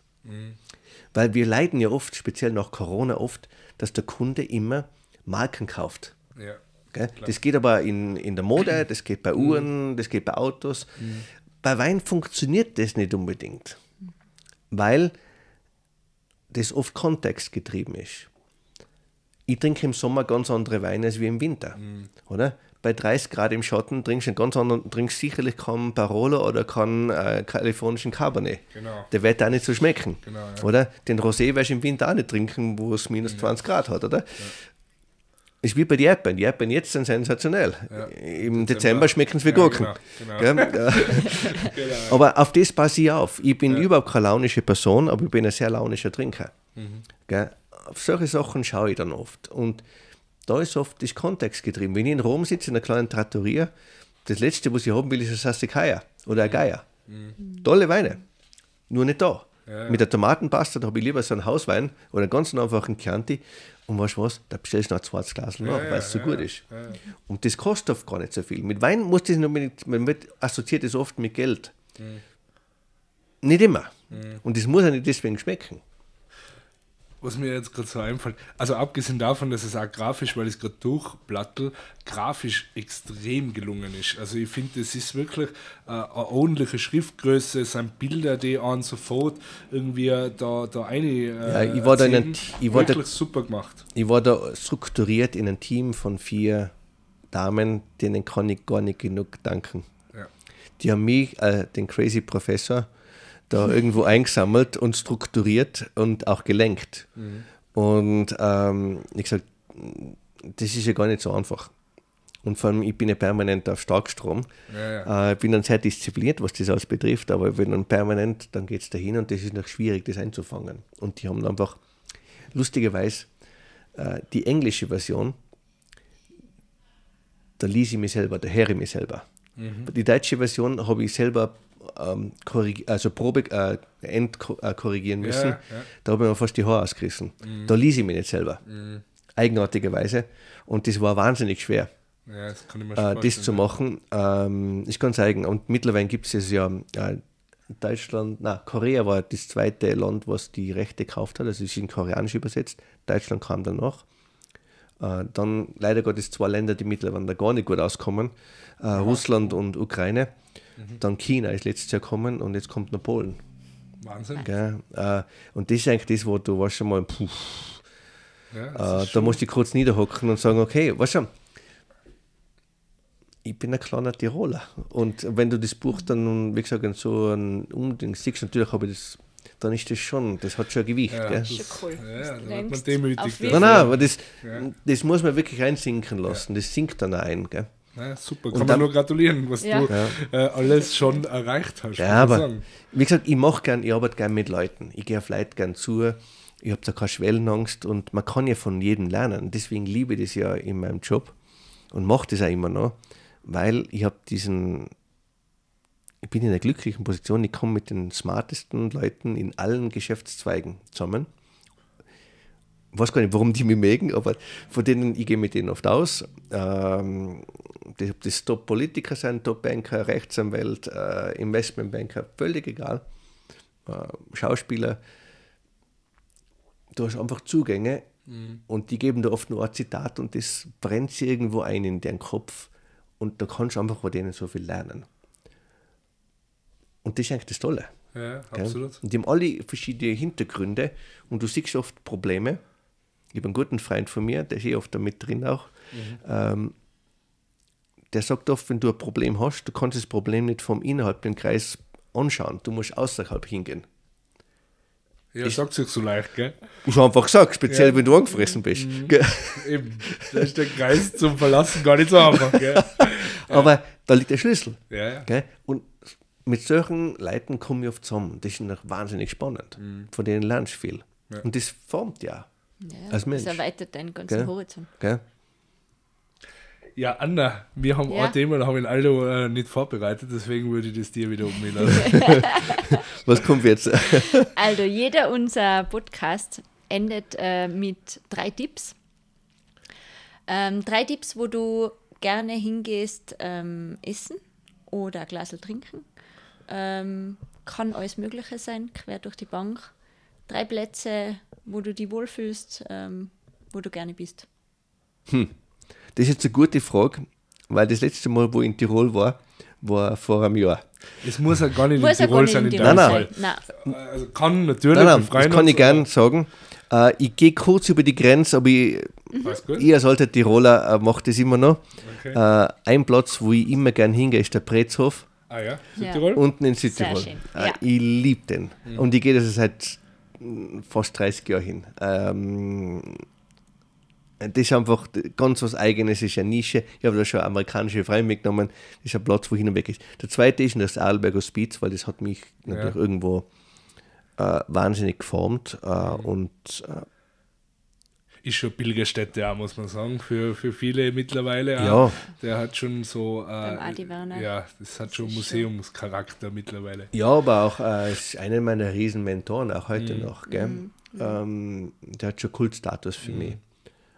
[SPEAKER 3] Weil wir leiden ja oft, speziell nach Corona oft, dass der Kunde immer Marken kauft.
[SPEAKER 1] Ja.
[SPEAKER 3] Das geht aber in, in der Mode, das geht bei Uhren, das geht bei Autos. Bei Wein funktioniert das nicht unbedingt, weil das oft kontextgetrieben ist. Ich trinke im Sommer ganz andere Weine als wie im Winter, oder? Bei 30 Grad im Schatten trinkst du einen ganz anderen, trinkst sicherlich keinen Barolo oder keinen äh, kalifornischen Cabernet.
[SPEAKER 1] Genau.
[SPEAKER 3] Der wird auch nicht so schmecken,
[SPEAKER 1] Genau, ja.
[SPEAKER 3] oder? Den Rosé wirst du im Winter auch nicht trinken, wo es minus 20 Grad hat, oder? Ist wie bei den Erdbeeren. Die Erdbeeren jetzt sind sensationell.
[SPEAKER 1] Ja.
[SPEAKER 3] Im Dezember schmecken sie wie
[SPEAKER 1] Ja,
[SPEAKER 3] Gurken.
[SPEAKER 1] genau,
[SPEAKER 3] Gell?
[SPEAKER 1] Genau.
[SPEAKER 3] Aber auf das passe ich auf. Ich bin überhaupt keine launische Person, aber ich bin ein sehr launischer Trinker.
[SPEAKER 1] Mhm.
[SPEAKER 3] Auf solche Sachen schaue ich dann oft. Und da ist oft das Kontext getrieben. Wenn ich in Rom sitze, in einer kleinen Trattoria, das Letzte, was ich haben will, ist ein Sassicaia oder ein Geier. Tolle Weine. Nur nicht da.
[SPEAKER 1] Mhm. Ja.
[SPEAKER 3] Mit der Tomatenpasta, da habe ich lieber so einen Hauswein oder einen ganz einfachen Chianti. Und weißt du was, da bestellst du noch ein zweites Glas nach,
[SPEAKER 1] ja,
[SPEAKER 3] weil es so
[SPEAKER 1] ja,
[SPEAKER 3] gut ist. Und das kostet oft gar nicht so viel. Mit Wein muss das nicht unbedingt, man wird assoziiert das oft mit Geld.
[SPEAKER 1] Mhm.
[SPEAKER 3] Nicht immer. Und das muss ja nicht deswegen schmecken.
[SPEAKER 1] Was mir jetzt gerade so einfällt, also abgesehen davon, dass es auch grafisch, weil ich es gerade durchplattel, grafisch extrem gelungen ist. Also ich finde, es ist wirklich äh, eine ordentliche Schriftgröße, es sind Bilder, die an sofort irgendwie da, da eine äh,
[SPEAKER 3] Ja, ich war da in einem- ich war da-
[SPEAKER 1] wirklich super gemacht.
[SPEAKER 3] Ich war da strukturiert in einem Team von vier Damen, denen kann ich gar nicht genug danken.
[SPEAKER 1] Ja.
[SPEAKER 3] die haben mich, äh, den Crazy Professor, da irgendwo eingesammelt und strukturiert und auch gelenkt.
[SPEAKER 1] Mhm.
[SPEAKER 3] Und ähm, ich gesagt, das ist ja gar nicht so einfach. Und vor allem, ich bin ja permanent auf Starkstrom.
[SPEAKER 1] Ja, ja.
[SPEAKER 3] Äh, bin dann sehr diszipliniert, was das alles betrifft, aber wenn dann permanent, dann geht es dahin und das ist noch schwierig, das einzufangen. Und die haben einfach, lustigerweise, äh, die englische Version, da ließ ich mich selber, da höre ich mich selber. Die deutsche Version habe ich selber ähm, also Probe äh, entkorrigieren müssen.
[SPEAKER 1] ja.
[SPEAKER 3] Da habe ich mir fast die Haare ausgerissen. Da ließ ich mich nicht selber. Eigenartigerweise. Und das war wahnsinnig schwer
[SPEAKER 1] ja, das kann ich
[SPEAKER 3] äh, das zu machen, ähm, ist ganz eigen. Und mittlerweile gibt es ja äh, Deutschland, na Korea war das zweite Land, was die Rechte gekauft hat, also es ist in Koreanisch übersetzt. Deutschland kam danach. Äh, dann leider Gottes zwei Länder, die mittlerweile da gar nicht gut auskommen, äh, Russland und Ukraine.
[SPEAKER 1] Mhm.
[SPEAKER 3] Dann China ist letztes Jahr gekommen und jetzt kommt noch Polen.
[SPEAKER 1] Wahnsinn.
[SPEAKER 3] Gell? Äh, und das ist eigentlich das, wo du warst schon mal, puh,
[SPEAKER 1] Ja,
[SPEAKER 3] äh,
[SPEAKER 1] ist
[SPEAKER 3] da musst du kurz niederhocken und sagen, okay, weißt du, ich bin ein kleiner Tiroler. Und wenn du das Buch dann, wie gesagt, in so ein Umding siehst, natürlich habe ich das, dann ist das schon, das hat schon ein Gewicht.
[SPEAKER 1] Ja,
[SPEAKER 3] gell?
[SPEAKER 1] das,
[SPEAKER 2] Schon cool.
[SPEAKER 1] Ja, wird man
[SPEAKER 2] längst
[SPEAKER 1] demütig.
[SPEAKER 2] auf
[SPEAKER 1] dafür.
[SPEAKER 2] jeden
[SPEAKER 3] Nein, nein, aber das,
[SPEAKER 1] Ja.
[SPEAKER 3] das muss man wirklich einsinken lassen. Das sinkt dann auch ein. Gell?
[SPEAKER 1] Ja, super,
[SPEAKER 3] Und
[SPEAKER 1] kann man
[SPEAKER 3] dann-
[SPEAKER 1] nur gratulieren, was
[SPEAKER 2] Ja.
[SPEAKER 1] du äh, alles schon erreicht hast.
[SPEAKER 3] Ja, aber
[SPEAKER 1] sagen.
[SPEAKER 3] wie gesagt, ich mache gern, ich arbeite gern mit Leuten. Ich gehe auf Leute gern zu. Ich habe da keine Schwellenangst und man kann ja von jedem lernen. Deswegen liebe ich das ja in meinem Job und mache das auch immer noch, weil ich habe diesen, ich bin in einer glücklichen Position, ich komme mit den smartesten Leuten in allen Geschäftszweigen zusammen. Weiß gar nicht, warum die mich mögen, aber von denen, ich gehe mit denen oft aus. Ähm, das, ob das Top-Politiker sind, Top-Banker, Rechtsanwält, äh, Investmentbanker, völlig egal. Äh, Schauspieler. Du hast einfach Zugänge und die geben dir oft nur ein Zitat und das brennt sie irgendwo ein in deren Kopf und da kannst du einfach von denen so viel lernen. Und das ist eigentlich das Tolle.
[SPEAKER 1] Ja, absolut.
[SPEAKER 3] Und die haben alle verschiedene Hintergründe und du siehst oft Probleme. Ich habe einen guten Freund von mir, der ist eh oft da mit drin auch. Ähm, der sagt oft, wenn du ein Problem hast, du kannst das Problem nicht vom innerhalb dem Kreis anschauen, du musst außerhalb hingehen.
[SPEAKER 1] Ja, sagt sich so leicht, gell?
[SPEAKER 3] Ich habe einfach gesagt, speziell
[SPEAKER 1] Ja.
[SPEAKER 3] wenn du angefressen bist. Gell?
[SPEAKER 1] Eben, da ist der Kreis zum Verlassen gar nicht so einfach, gell?
[SPEAKER 3] Aber da liegt der Schlüssel.
[SPEAKER 1] Ja, ja.
[SPEAKER 3] Gell? Und mit solchen Leuten komme ich oft zusammen. Das ist noch wahnsinnig spannend. Von denen lernst du viel.
[SPEAKER 1] Ja.
[SPEAKER 3] Und das formt ja.
[SPEAKER 2] Ja,
[SPEAKER 3] Als Mensch.
[SPEAKER 2] Das erweitert deinen ganzen
[SPEAKER 3] Gell?
[SPEAKER 2] Horizont.
[SPEAKER 3] Gell?
[SPEAKER 1] Ja, Anna, wir haben
[SPEAKER 2] Ja.
[SPEAKER 1] ein Thema, da habe ich Aldo äh, nicht vorbereitet, deswegen würde ich das dir wieder umlassen.
[SPEAKER 3] Was kommt jetzt?
[SPEAKER 2] Also, jeder unser Podcast endet äh, mit drei Tipps. Ähm, drei Tipps, wo du gerne hingehst, ähm, essen oder ein Glas trinken. Ähm, kann alles Mögliche sein, quer durch die Bank. Drei Plätze, wo du dich wohlfühlst, ähm, wo du gerne bist.
[SPEAKER 3] Das ist jetzt eine gute Frage, weil das letzte Mal, wo ich in Tirol war, war vor einem Jahr.
[SPEAKER 1] Es muss ja gar nicht
[SPEAKER 2] Muss
[SPEAKER 1] in
[SPEAKER 2] ja
[SPEAKER 1] Tirol sein,
[SPEAKER 2] in
[SPEAKER 1] in
[SPEAKER 2] Tirol
[SPEAKER 3] Nein, nein.
[SPEAKER 1] Also kann natürlich,
[SPEAKER 3] Nein, nein, das kann ich gern sagen. Äh, ich gehe kurz über die Grenze, aber ich,
[SPEAKER 1] gut?
[SPEAKER 3] ich als alter Tiroler äh, mache das immer noch.
[SPEAKER 1] Okay.
[SPEAKER 3] Äh, ein Platz, wo ich immer gern hingehe, ist der Pretzhof.
[SPEAKER 1] Ah ja,
[SPEAKER 2] Ja.
[SPEAKER 1] Südtirol?
[SPEAKER 3] Unten in Südtirol.
[SPEAKER 2] schön,
[SPEAKER 3] Äh,
[SPEAKER 2] ja.
[SPEAKER 3] Ich liebe den. Und ich gehe das seit mm, fast 30 Jahren hin. Ähm, das ist einfach ganz was Eigenes, ist eine Nische. Ich habe da schon amerikanische Freunde mitgenommen. Das ist ein Platz, wo hin und weg ist. Der zweite ist das Arlberger Hospiz, weil das hat mich natürlich irgendwo äh, wahnsinnig geformt. Äh, Und äh,
[SPEAKER 1] Ist schon Pilgerstätte auch, muss man sagen, für, für viele mittlerweile. auch.
[SPEAKER 3] Ja.
[SPEAKER 1] Der hat schon so. Äh. Ja, das hat schon Museumscharakter mittlerweile.
[SPEAKER 3] Ja, aber auch äh, ist einer meiner riesen Mentoren, auch heute noch. Gell? Ähm, der hat schon Kultstatus für mich.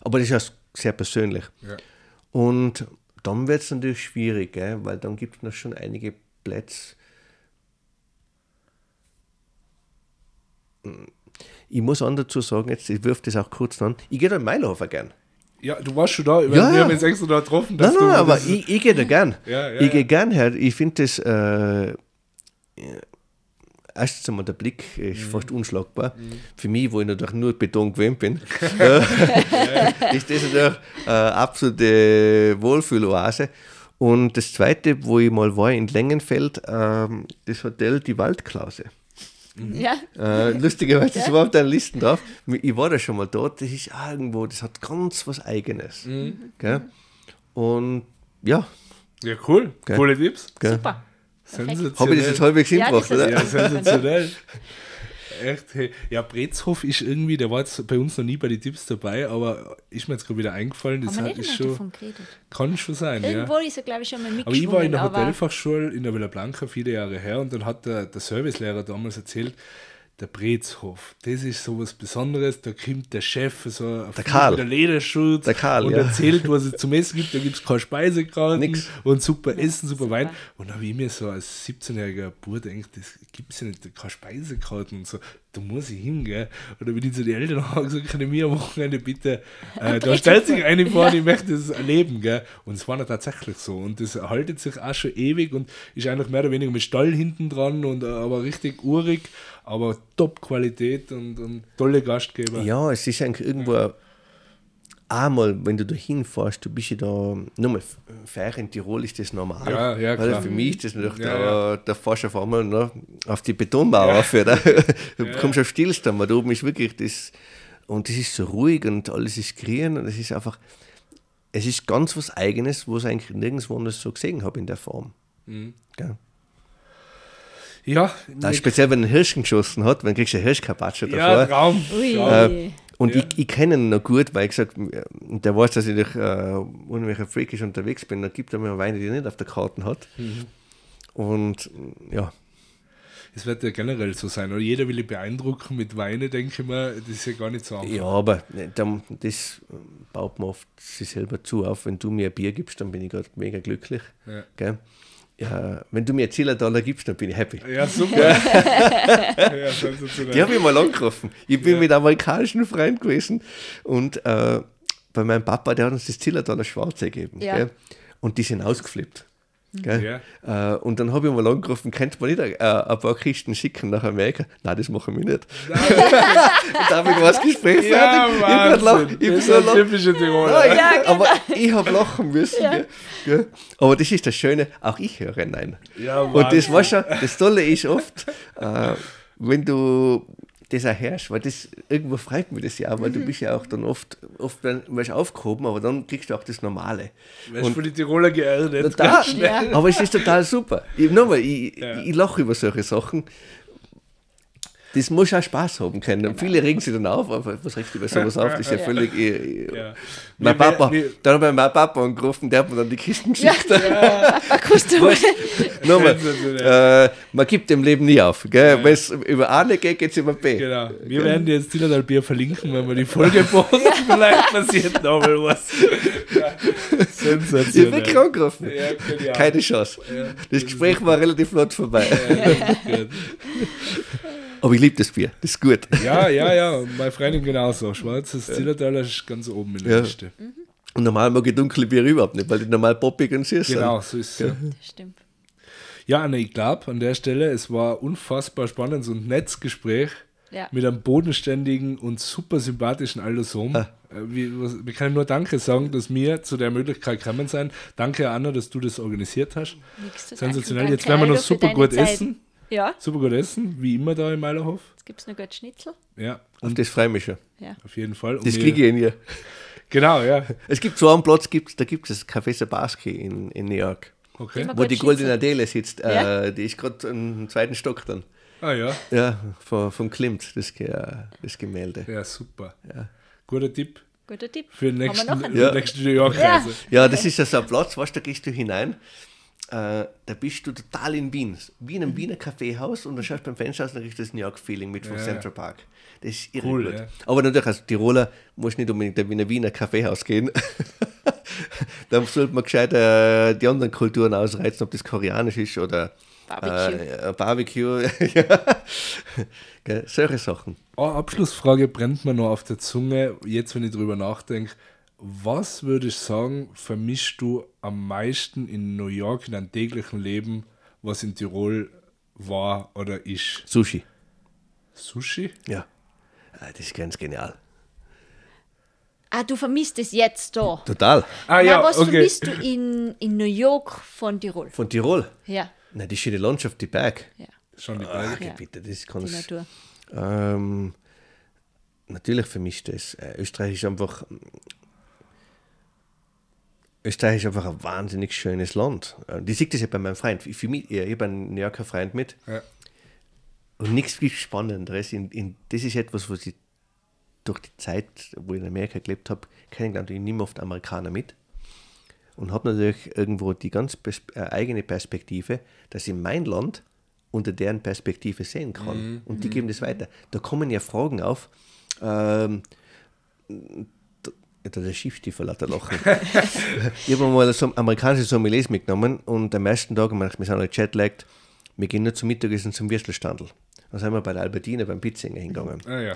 [SPEAKER 3] Aber das ist auch sehr persönlich.
[SPEAKER 1] Ja.
[SPEAKER 3] Und dann wird es natürlich schwierig, gell? weil dann gibt es noch schon einige Plätze. Ich muss auch dazu sagen, jetzt, ich wirf das auch kurz an, ich gehe da in Meilerhofer gern.
[SPEAKER 1] Ja, du warst schon da. Wir,
[SPEAKER 3] Ja,
[SPEAKER 1] wir
[SPEAKER 3] ja.
[SPEAKER 1] haben jetzt extra da getroffen.
[SPEAKER 3] Nein,
[SPEAKER 1] Dass
[SPEAKER 3] nein,
[SPEAKER 1] du,
[SPEAKER 3] aber
[SPEAKER 1] das-
[SPEAKER 3] ich, ich gehe da gern.
[SPEAKER 1] Ja, ja,
[SPEAKER 3] ich gehe gern her. Ich finde das, äh, erstens einmal der Blick ist fast unschlagbar. Für mich, wo ich natürlich nur Beton gewöhnt bin, äh, ist das natürlich äh, absolute Wohlfühloase. Und das zweite, wo ich mal war in Längenfeld, ähm, das Hotel Die Waldklause.
[SPEAKER 2] Ja.
[SPEAKER 3] Äh, lustigerweise, das war auf deiner Liste drauf. Ich war da schon mal dort, das ist irgendwo, das hat ganz was Eigenes. Gell? Und ja,
[SPEAKER 1] Ja, cool.
[SPEAKER 3] Gell.
[SPEAKER 1] Coole Tipps.
[SPEAKER 3] gell.
[SPEAKER 2] Super.
[SPEAKER 1] Sensationell.
[SPEAKER 3] habe ich das jetzt halbwegs
[SPEAKER 2] Ja,
[SPEAKER 3] hingebracht,
[SPEAKER 2] das ist-
[SPEAKER 3] oder?
[SPEAKER 1] Ja, sensationell. Echt, hey. Ja, Brezhof ist irgendwie, der war jetzt bei uns noch nie bei den Tipps dabei, aber ist mir jetzt gerade wieder eingefallen, das hat, ist schon, kann schon sein,
[SPEAKER 2] Irgendwo
[SPEAKER 1] ja.
[SPEAKER 2] ist er, glaube ich, schon mal
[SPEAKER 1] Aber
[SPEAKER 2] mitgeschwungen.
[SPEAKER 1] ich war in der
[SPEAKER 2] aber-
[SPEAKER 1] Hotelfachschule in der Villa Blanca viele Jahre her und dann hat der, der Servicelehrer damals erzählt, der Brezhof, das ist so was Besonderes, da kommt der Chef, so ein Fuß
[SPEAKER 3] Karl.
[SPEAKER 1] mit der Lederschutz
[SPEAKER 3] Der Karl,
[SPEAKER 1] und
[SPEAKER 3] ja.
[SPEAKER 1] erzählt, was es zum Essen gibt, da gibt es keine Speisekarten
[SPEAKER 3] Nix.
[SPEAKER 1] und super Essen, super,
[SPEAKER 2] super.
[SPEAKER 1] Wein. Und da habe ich mir so als 17-jähriger Bub gedacht, das gibt es ja nicht, keine Speisekarten und so, da muss ich hin, gell? Und dann bin ich zu den Eltern und habe gesagt, können wir am Wochenende bitte, äh, da stellt sich eine vor, die möchte das erleben, gell? Und es war dann tatsächlich so und das haltet sich auch schon ewig und ist eigentlich mehr oder weniger mit Stall hinten dran und äh, aber richtig urig, aber Top-Qualität und, und tolle Gastgeber.
[SPEAKER 3] Ja, es ist eigentlich irgendwo einmal, wenn du da hinfährst, du bist ja da, nochmal, Feier in Tirol ist das normal.
[SPEAKER 1] Ja, ja, klar.
[SPEAKER 3] für mich ist das natürlich,
[SPEAKER 1] Ja,
[SPEAKER 3] da, da fährst du auf einmal noch auf die Betonmauer
[SPEAKER 1] Ja.
[SPEAKER 3] auf, oder? Du kommst auf Stillstand, weil da oben ist wirklich das, und das ist so ruhig und alles ist grün und es ist einfach, es ist ganz was Eigenes, was ich eigentlich nirgendwo anders so gesehen habe in der Form.
[SPEAKER 1] Mhm.
[SPEAKER 3] Gell?
[SPEAKER 1] Ja,
[SPEAKER 3] Da speziell, wenn ein Hirsch geschossen hat, wenn kriegst du eine Hirschkarpatsche davor.
[SPEAKER 1] ja Traum.
[SPEAKER 3] Äh, und
[SPEAKER 1] Ja.
[SPEAKER 3] ich, ich kenne ihn noch gut, weil ich gesagt äh, der weiß, dass ich durch äh, unwelche freakisch unterwegs bin. Da gibt er mir Weine, die er nicht auf der Karte hat.
[SPEAKER 1] Mhm.
[SPEAKER 3] Und ja,
[SPEAKER 1] Es wird ja generell so sein, oder? Jeder will ihn beeindrucken mit Weine, denke ich mir, das ist ja gar nicht so einfach.
[SPEAKER 3] ja, aber äh, dann, das äh, baut man oft sich selber zu auf. Wenn du mir ein Bier gibst, dann bin ich gerade mega glücklich.
[SPEAKER 1] Ja.
[SPEAKER 3] Gell? Ja, wenn du mir 10 Dollar gibst, dann bin ich happy.
[SPEAKER 1] Ja, super. ja.
[SPEAKER 3] Die habe ich mal angerufen. Ich bin mit amerikanischen Freunden gewesen und äh, bei meinem Papa, der hat uns das Zillertaler Schwarze gegeben.
[SPEAKER 2] Ja.
[SPEAKER 3] Gell? Und die sind ausgeflippt. Gell?
[SPEAKER 1] Ja.
[SPEAKER 3] Äh, und dann habe ich mal angerufen, könnte man nicht äh, ein paar Kisten schicken nach Amerika? Nein, das machen wir nicht. und da habe ich was Gespräch
[SPEAKER 1] Ja,
[SPEAKER 3] fertig. Ich bin
[SPEAKER 1] das
[SPEAKER 3] so
[SPEAKER 1] ein
[SPEAKER 3] lachen.
[SPEAKER 1] Tiroler.
[SPEAKER 3] Ja,
[SPEAKER 2] Ja,
[SPEAKER 3] ich, Aber ich habe lachen müssen. Gell? Gell? Aber das ist das Schöne, auch ich höre Nein.
[SPEAKER 1] Ja,
[SPEAKER 3] Und das war schon, das Tolle ist oft, äh, wenn du das auch hörst, weil das irgendwo freut mich das ja auch, weil du bist ja auch dann oft, oft dann wirst aufgehoben, aber dann kriegst du auch das Normale.
[SPEAKER 1] Weißt du, für die Tiroler geerdet.
[SPEAKER 3] Total,
[SPEAKER 2] Ja.
[SPEAKER 3] aber es ist total super. Ich, nochmal, ich,
[SPEAKER 1] Ja.
[SPEAKER 3] ich lache über solche Sachen. Das muss auch Spaß haben können. Viele regen sich dann auf, aber was regt über sowas auf? Das ist ja völlig. Ich, ich,
[SPEAKER 1] Ja.
[SPEAKER 3] Mein
[SPEAKER 1] Wir-
[SPEAKER 3] Papa, dann habe ich meinen Papa angerufen, der hat mir dann die Kisten geschickt.
[SPEAKER 2] Du
[SPEAKER 3] Nochmal,
[SPEAKER 1] Sensationell.
[SPEAKER 3] äh, man gibt im Leben nie auf. Gell? Wenn es über A nicht geht, geht es über B.
[SPEAKER 1] Genau. Wir werden dir jetzt Zillertal Bier verlinken, wenn wir die Folge posten. Vielleicht passiert noch mal was. Ja.
[SPEAKER 3] Ich bin
[SPEAKER 1] Sensationell.
[SPEAKER 3] krank gerufen.
[SPEAKER 1] Ja, genial.
[SPEAKER 3] Keine Chance. Das Gespräch war relativ flott vorbei. Aber ich liebe das Bier. Das ist gut.
[SPEAKER 1] ja, ja, ja. Meine Freundin genauso. Schwarzes Zillertaler ist ganz oben in der
[SPEAKER 3] Ja.
[SPEAKER 1] Liste.
[SPEAKER 3] Und normal mag ich dunkle Bier überhaupt nicht, weil die normal poppig und süß
[SPEAKER 1] Genau, so ist es. Ja.
[SPEAKER 2] Stimmt.
[SPEAKER 1] Ja, Anne, ich glaube an der Stelle, es war unfassbar spannendes und nettes Gespräch
[SPEAKER 2] Ja.
[SPEAKER 1] mit einem bodenständigen und super sympathischen Aldosom.
[SPEAKER 3] Ah.
[SPEAKER 1] Äh, Wir, können nur Danke sagen, dass wir zu der Möglichkeit gekommen sind. Danke, Anna, dass du das organisiert hast.
[SPEAKER 2] Nichts zu
[SPEAKER 1] Sensationell.
[SPEAKER 2] danken.
[SPEAKER 1] Jetzt werden wir
[SPEAKER 2] Danke,
[SPEAKER 1] noch super gut
[SPEAKER 2] Zeit.
[SPEAKER 1] essen.
[SPEAKER 2] Ja,
[SPEAKER 1] Super gut essen, wie immer da im Meilerhof.
[SPEAKER 2] jetzt gibt es noch gut Schnitzel.
[SPEAKER 1] Ja,
[SPEAKER 3] Auf das freue ich mich schon.
[SPEAKER 2] Ja.
[SPEAKER 1] auf jeden Fall. Und
[SPEAKER 3] Das kriege ich in ihr.
[SPEAKER 1] Genau, ja.
[SPEAKER 3] Es gibt so einen Platz, gibt's, da gibt es das Café Sabaski in, in New York,
[SPEAKER 1] Okay.
[SPEAKER 3] Wo die goldene Adele sitzt.
[SPEAKER 2] Ja?
[SPEAKER 3] Äh, die ist gerade im zweiten Stock dann.
[SPEAKER 1] Ah ja,
[SPEAKER 3] Ja, von, vom Klimt, das, das Gemälde.
[SPEAKER 1] ja, super.
[SPEAKER 3] Ja.
[SPEAKER 1] Guter Tipp
[SPEAKER 2] Guter Tipp.
[SPEAKER 1] für den nächsten,
[SPEAKER 2] noch einen?
[SPEAKER 1] für
[SPEAKER 3] Ja.
[SPEAKER 1] die nächste New York-Reise.
[SPEAKER 3] Ja, das ist ja so ein Platz, weißt du, da gehst du hinein, äh, da bist du total in Wien. Wie in einem Wiener Kaffeehaus und dann schaust du beim Fenster aus und dann kriegst du das New York-Feeling mit vom
[SPEAKER 1] Ja.
[SPEAKER 3] Central Park. Das ist irre
[SPEAKER 1] Cool,
[SPEAKER 3] gut.
[SPEAKER 1] ja.
[SPEAKER 3] Aber natürlich als Tiroler musst du nicht unbedingt in ein Wiener Kaffeehaus gehen. da sollte man gescheit äh, die anderen Kulturen ausreizen, ob das koreanisch ist oder
[SPEAKER 2] Barbecue.
[SPEAKER 3] Äh, äh, Barbecue. ja. Gell, Solche Sachen.
[SPEAKER 1] Eine Abschlussfrage brennt mir noch auf der Zunge, jetzt wenn ich drüber nachdenke. Was würdest du sagen, vermischst du am meisten in New York in deinem täglichen Leben, was in Tirol war oder ist?
[SPEAKER 3] Sushi.
[SPEAKER 1] Sushi?
[SPEAKER 3] Ja. Ah, Das ist ganz genial.
[SPEAKER 2] Ah, du vermisst es jetzt da.
[SPEAKER 3] Total.
[SPEAKER 1] Ah
[SPEAKER 2] Na,
[SPEAKER 1] ja,
[SPEAKER 2] was
[SPEAKER 1] okay.
[SPEAKER 2] vermisst du in, in New York von Tirol?
[SPEAKER 3] Von Tirol.
[SPEAKER 2] Ja,
[SPEAKER 3] Na, die schöne Landschaft, die Berg.
[SPEAKER 2] ja,
[SPEAKER 1] Schon die
[SPEAKER 3] Ach,
[SPEAKER 1] Berge.
[SPEAKER 2] Ja.
[SPEAKER 3] bitte, das
[SPEAKER 2] die
[SPEAKER 3] kann's.
[SPEAKER 2] Natur.
[SPEAKER 3] Ähm, natürlich vermischt es. Äh, Österreich ist einfach. Österreich ist einfach ein wahnsinnig schönes Land. Äh, Die sieht das ja bei meinem Freund. Für mich, ich habe einen New Yorker Freund mit
[SPEAKER 1] Ja.
[SPEAKER 3] und nichts viel Spannenderes. In, in, das ist etwas, was ich durch die Zeit, wo ich in Amerika gelebt habe, kennengelernt habe. Ich nehme oft Amerikaner mit und habe natürlich irgendwo die ganz äh, eigene Perspektive, dass ich mein Land unter deren Perspektive sehen kann. Und die geben das weiter. Da kommen ja Fragen auf. Ähm, da, da der Schiffstiefel hat er lachen. ich habe mal so amerikanische Sommeliers mitgenommen und am ersten Tag, wir sind alle jetlagged, wir gehen nur zum Mittagessen zum Würstelstandl. Dann sind wir bei der Albertine beim Pizzinger hingegangen.
[SPEAKER 1] Ah, ja.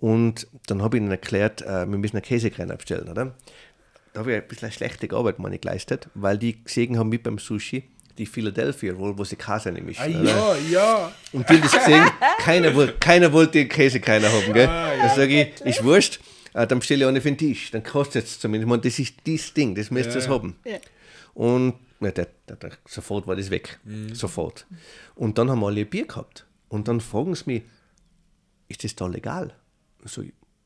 [SPEAKER 3] Und dann habe ich ihnen erklärt, äh, wir müssen einen Käsekrein abstellen, oder? Da habe ich ein bisschen eine schlechte Arbeit meine, geleistet, weil die gesehen haben, wie beim Sushi, die Philadelphia Roll, wo sie Käse nämlich.
[SPEAKER 1] Ah, ja, ja.
[SPEAKER 3] Und die haben das gesehen, keiner, keiner wollte den Käsekreiner haben, gell? Da sage ich, ist wurscht, dann bestelle ich eine für den Tisch, dann kostet es zumindest. Ich meine, das ist das Ding, das müsst ihr
[SPEAKER 1] Ja,
[SPEAKER 3] es
[SPEAKER 1] ja.
[SPEAKER 3] haben.
[SPEAKER 2] Ja.
[SPEAKER 3] Und ja, der, der, der, sofort war das weg. Sofort. Und dann haben wir alle ein Bier gehabt. Und dann fragen sie mich, ist das da legal? So,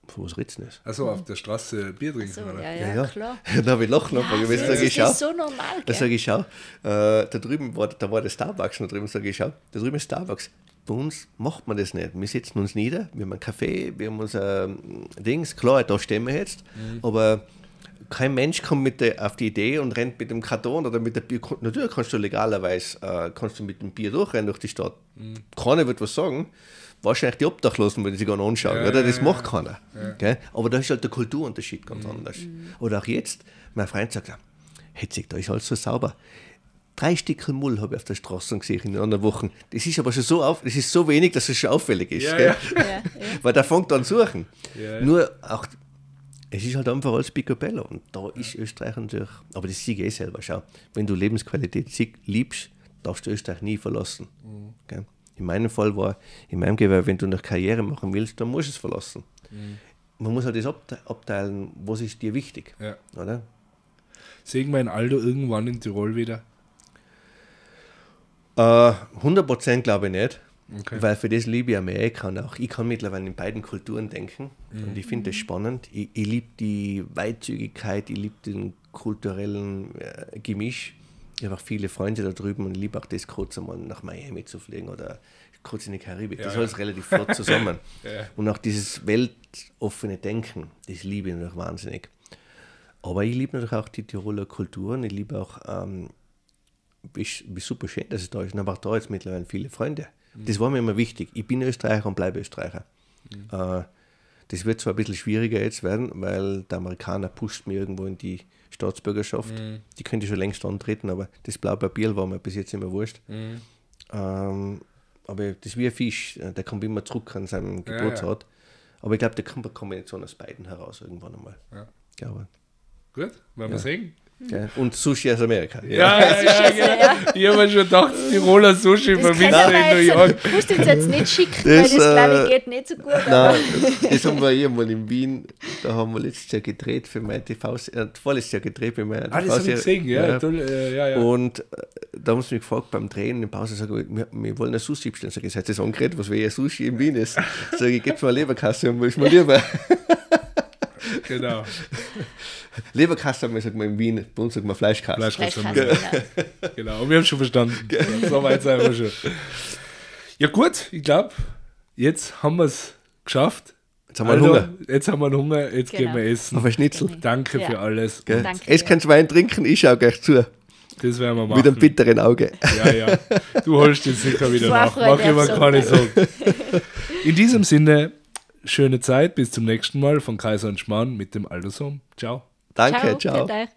[SPEAKER 3] für was redest du das?
[SPEAKER 1] Also auf der Straße Bier trinken,
[SPEAKER 2] So,
[SPEAKER 1] oder?
[SPEAKER 2] ja, ja, klar.
[SPEAKER 3] Dann habe ich lachen angefangen. Ja, sage ich,
[SPEAKER 2] das
[SPEAKER 3] schau.
[SPEAKER 2] ist so normal,
[SPEAKER 3] Da
[SPEAKER 2] gell?
[SPEAKER 3] sage ich, schau, äh, da drüben war, da war der Starbucks noch drüben, sage ich, schau, da drüben ist Starbucks. Bei uns macht man das nicht. Wir setzen uns nieder, wir haben einen Kaffee, wir haben unser ähm, Dings, klar, da stehen wir jetzt, aber kein Mensch kommt mit der, auf die Idee und rennt mit dem Karton oder mit der Bier. Natürlich kannst du legalerweise äh, kannst du mit dem Bier durchrennen durch die Stadt. Keiner wird was sagen. Wahrscheinlich die Obdachlosen würden sich gar nicht anschauen,
[SPEAKER 1] Ja,
[SPEAKER 3] oder?
[SPEAKER 1] ja,
[SPEAKER 3] Das
[SPEAKER 1] ja,
[SPEAKER 3] macht keiner. Gell? Aber da ist halt der Kulturunterschied ganz anders. Oder auch jetzt, mein Freund sagt, Hetzig, da ist alles so sauber. Drei Stickel Mull habe ich auf der Straße gesehen in einer Woche. Das ist aber schon so auf, das ist so wenig, dass es schon auffällig ist.
[SPEAKER 1] Ja,
[SPEAKER 3] gell?
[SPEAKER 1] ja.
[SPEAKER 2] Ja, ja.
[SPEAKER 3] Weil der fängt an suchen.
[SPEAKER 1] Ja, ja.
[SPEAKER 3] Nur auch, es ist halt einfach alles Picobello. Und da ist Österreich natürlich, aber das sehe ich eh selber. Schau, wenn du Lebensqualität sieg- liebst, darfst du Österreich nie verlassen.
[SPEAKER 1] Mhm.
[SPEAKER 3] Gell? In meinem Fall war, in meinem Gewerbe, wenn du noch Karriere machen willst, dann musst du es verlassen.
[SPEAKER 1] Mhm.
[SPEAKER 3] Man muss halt das abte- abteilen, was ist dir wichtig.
[SPEAKER 1] Ja.
[SPEAKER 3] Oder?
[SPEAKER 1] Sehen wir in Aldo irgendwann in Tirol wieder?
[SPEAKER 3] Äh, 100% glaube ich nicht,
[SPEAKER 1] Okay.
[SPEAKER 3] weil für das liebe ich Amerika und auch ich kann mittlerweile in beiden Kulturen denken und ich finde das spannend. Ich, ich liebe die Weitzügigkeit, ich liebe den kulturellen äh, Gemisch. Ich habe auch viele Freunde da drüben und ich liebe auch das, kurz einmal nach Miami zu fliegen oder kurz in die Karibik. das
[SPEAKER 1] Ja,
[SPEAKER 3] ist
[SPEAKER 1] ja.
[SPEAKER 3] alles relativ flott zusammen.
[SPEAKER 1] Ja.
[SPEAKER 3] Und auch dieses weltoffene Denken, das liebe ich natürlich wahnsinnig. Aber ich liebe natürlich auch die Tiroler Kulturen. Ich liebe auch, ähm, sch- wie super schön, dass es da ist. Und habe auch da jetzt mittlerweile viele Freunde. Das war mir immer wichtig. Ich bin Österreicher und bleibe Österreicher. Äh, das wird zwar ein bisschen schwieriger jetzt werden, weil der Amerikaner pusht mir irgendwo in die Staatsbürgerschaft. Die könnte schon längst antreten, aber das blaue Papier war mir bis jetzt immer wurscht. Ähm, aber das ist wie ein Fisch, äh, der kommt immer zurück an seinem
[SPEAKER 1] Ja,
[SPEAKER 3] Geburtsort. Aber ich glaube, da kommt eine Kombination aus beiden heraus irgendwann einmal.
[SPEAKER 1] Ja.
[SPEAKER 3] Glaube.
[SPEAKER 1] Gut, werden wir sehen.
[SPEAKER 3] Gell? Und Sushi aus Amerika.
[SPEAKER 1] Ja, ja, ja, genau. Ich habe mir schon gedacht, Tiroler Sushi vermisst in New York.
[SPEAKER 2] du musst uns jetzt nicht schicken,
[SPEAKER 3] Das,
[SPEAKER 2] weil das glaube
[SPEAKER 3] äh,
[SPEAKER 2] ich geht nicht so gut. aber-
[SPEAKER 3] Nein, das haben wir irgendwann in Wien, da haben wir letztes Jahr gedreht für meine TV, äh, vorletztes Jahr gedreht für meine
[SPEAKER 1] Ah, das habe ich gesehen, ja. Toll, äh, ja, ja.
[SPEAKER 3] Und äh, da haben sie mich gefragt beim Drehen in der Pause, sag ich, wir, wir wollen ein Sushi bestellen. Sag ich, seid ihr das angeredet, was wäre ein Sushi in Wien ist? Sag ich, gib's mal eine Leberkasse und ist mir lieber.
[SPEAKER 1] Genau.
[SPEAKER 3] Wir, sagt man in Wien, bei uns sagt man Fleischkasse.
[SPEAKER 1] Fleischkasse.
[SPEAKER 2] Vielleicht kannst du, ja.
[SPEAKER 1] Genau, und wir haben schon verstanden. So weit sind wir schon. Ja, gut, ich glaube, jetzt haben wir es geschafft.
[SPEAKER 3] Jetzt haben wir einen
[SPEAKER 1] Alter,
[SPEAKER 3] Hunger.
[SPEAKER 1] Jetzt haben wir einen Hunger, jetzt
[SPEAKER 2] Genau.
[SPEAKER 1] gehen wir essen.
[SPEAKER 3] Auf ein Schnitzel.
[SPEAKER 1] Danke
[SPEAKER 2] Ja.
[SPEAKER 1] für alles.
[SPEAKER 3] Gell?
[SPEAKER 2] Danke
[SPEAKER 3] Es
[SPEAKER 2] dir.
[SPEAKER 3] kannst Wein trinken, ich schaue gleich zu.
[SPEAKER 1] Das werden wir
[SPEAKER 3] Mit einem
[SPEAKER 1] machen.
[SPEAKER 3] bitteren Auge.
[SPEAKER 1] Ja, ja. Du holst den sicher wieder nach. Mach immer
[SPEAKER 2] auf
[SPEAKER 1] keine Sorgen. In diesem Sinne, schöne Zeit. Bis zum nächsten Mal von Kaiser und Schmarrn mit dem Aldosom. Ciao.
[SPEAKER 3] Danke,
[SPEAKER 2] Ciao.
[SPEAKER 3] ciao.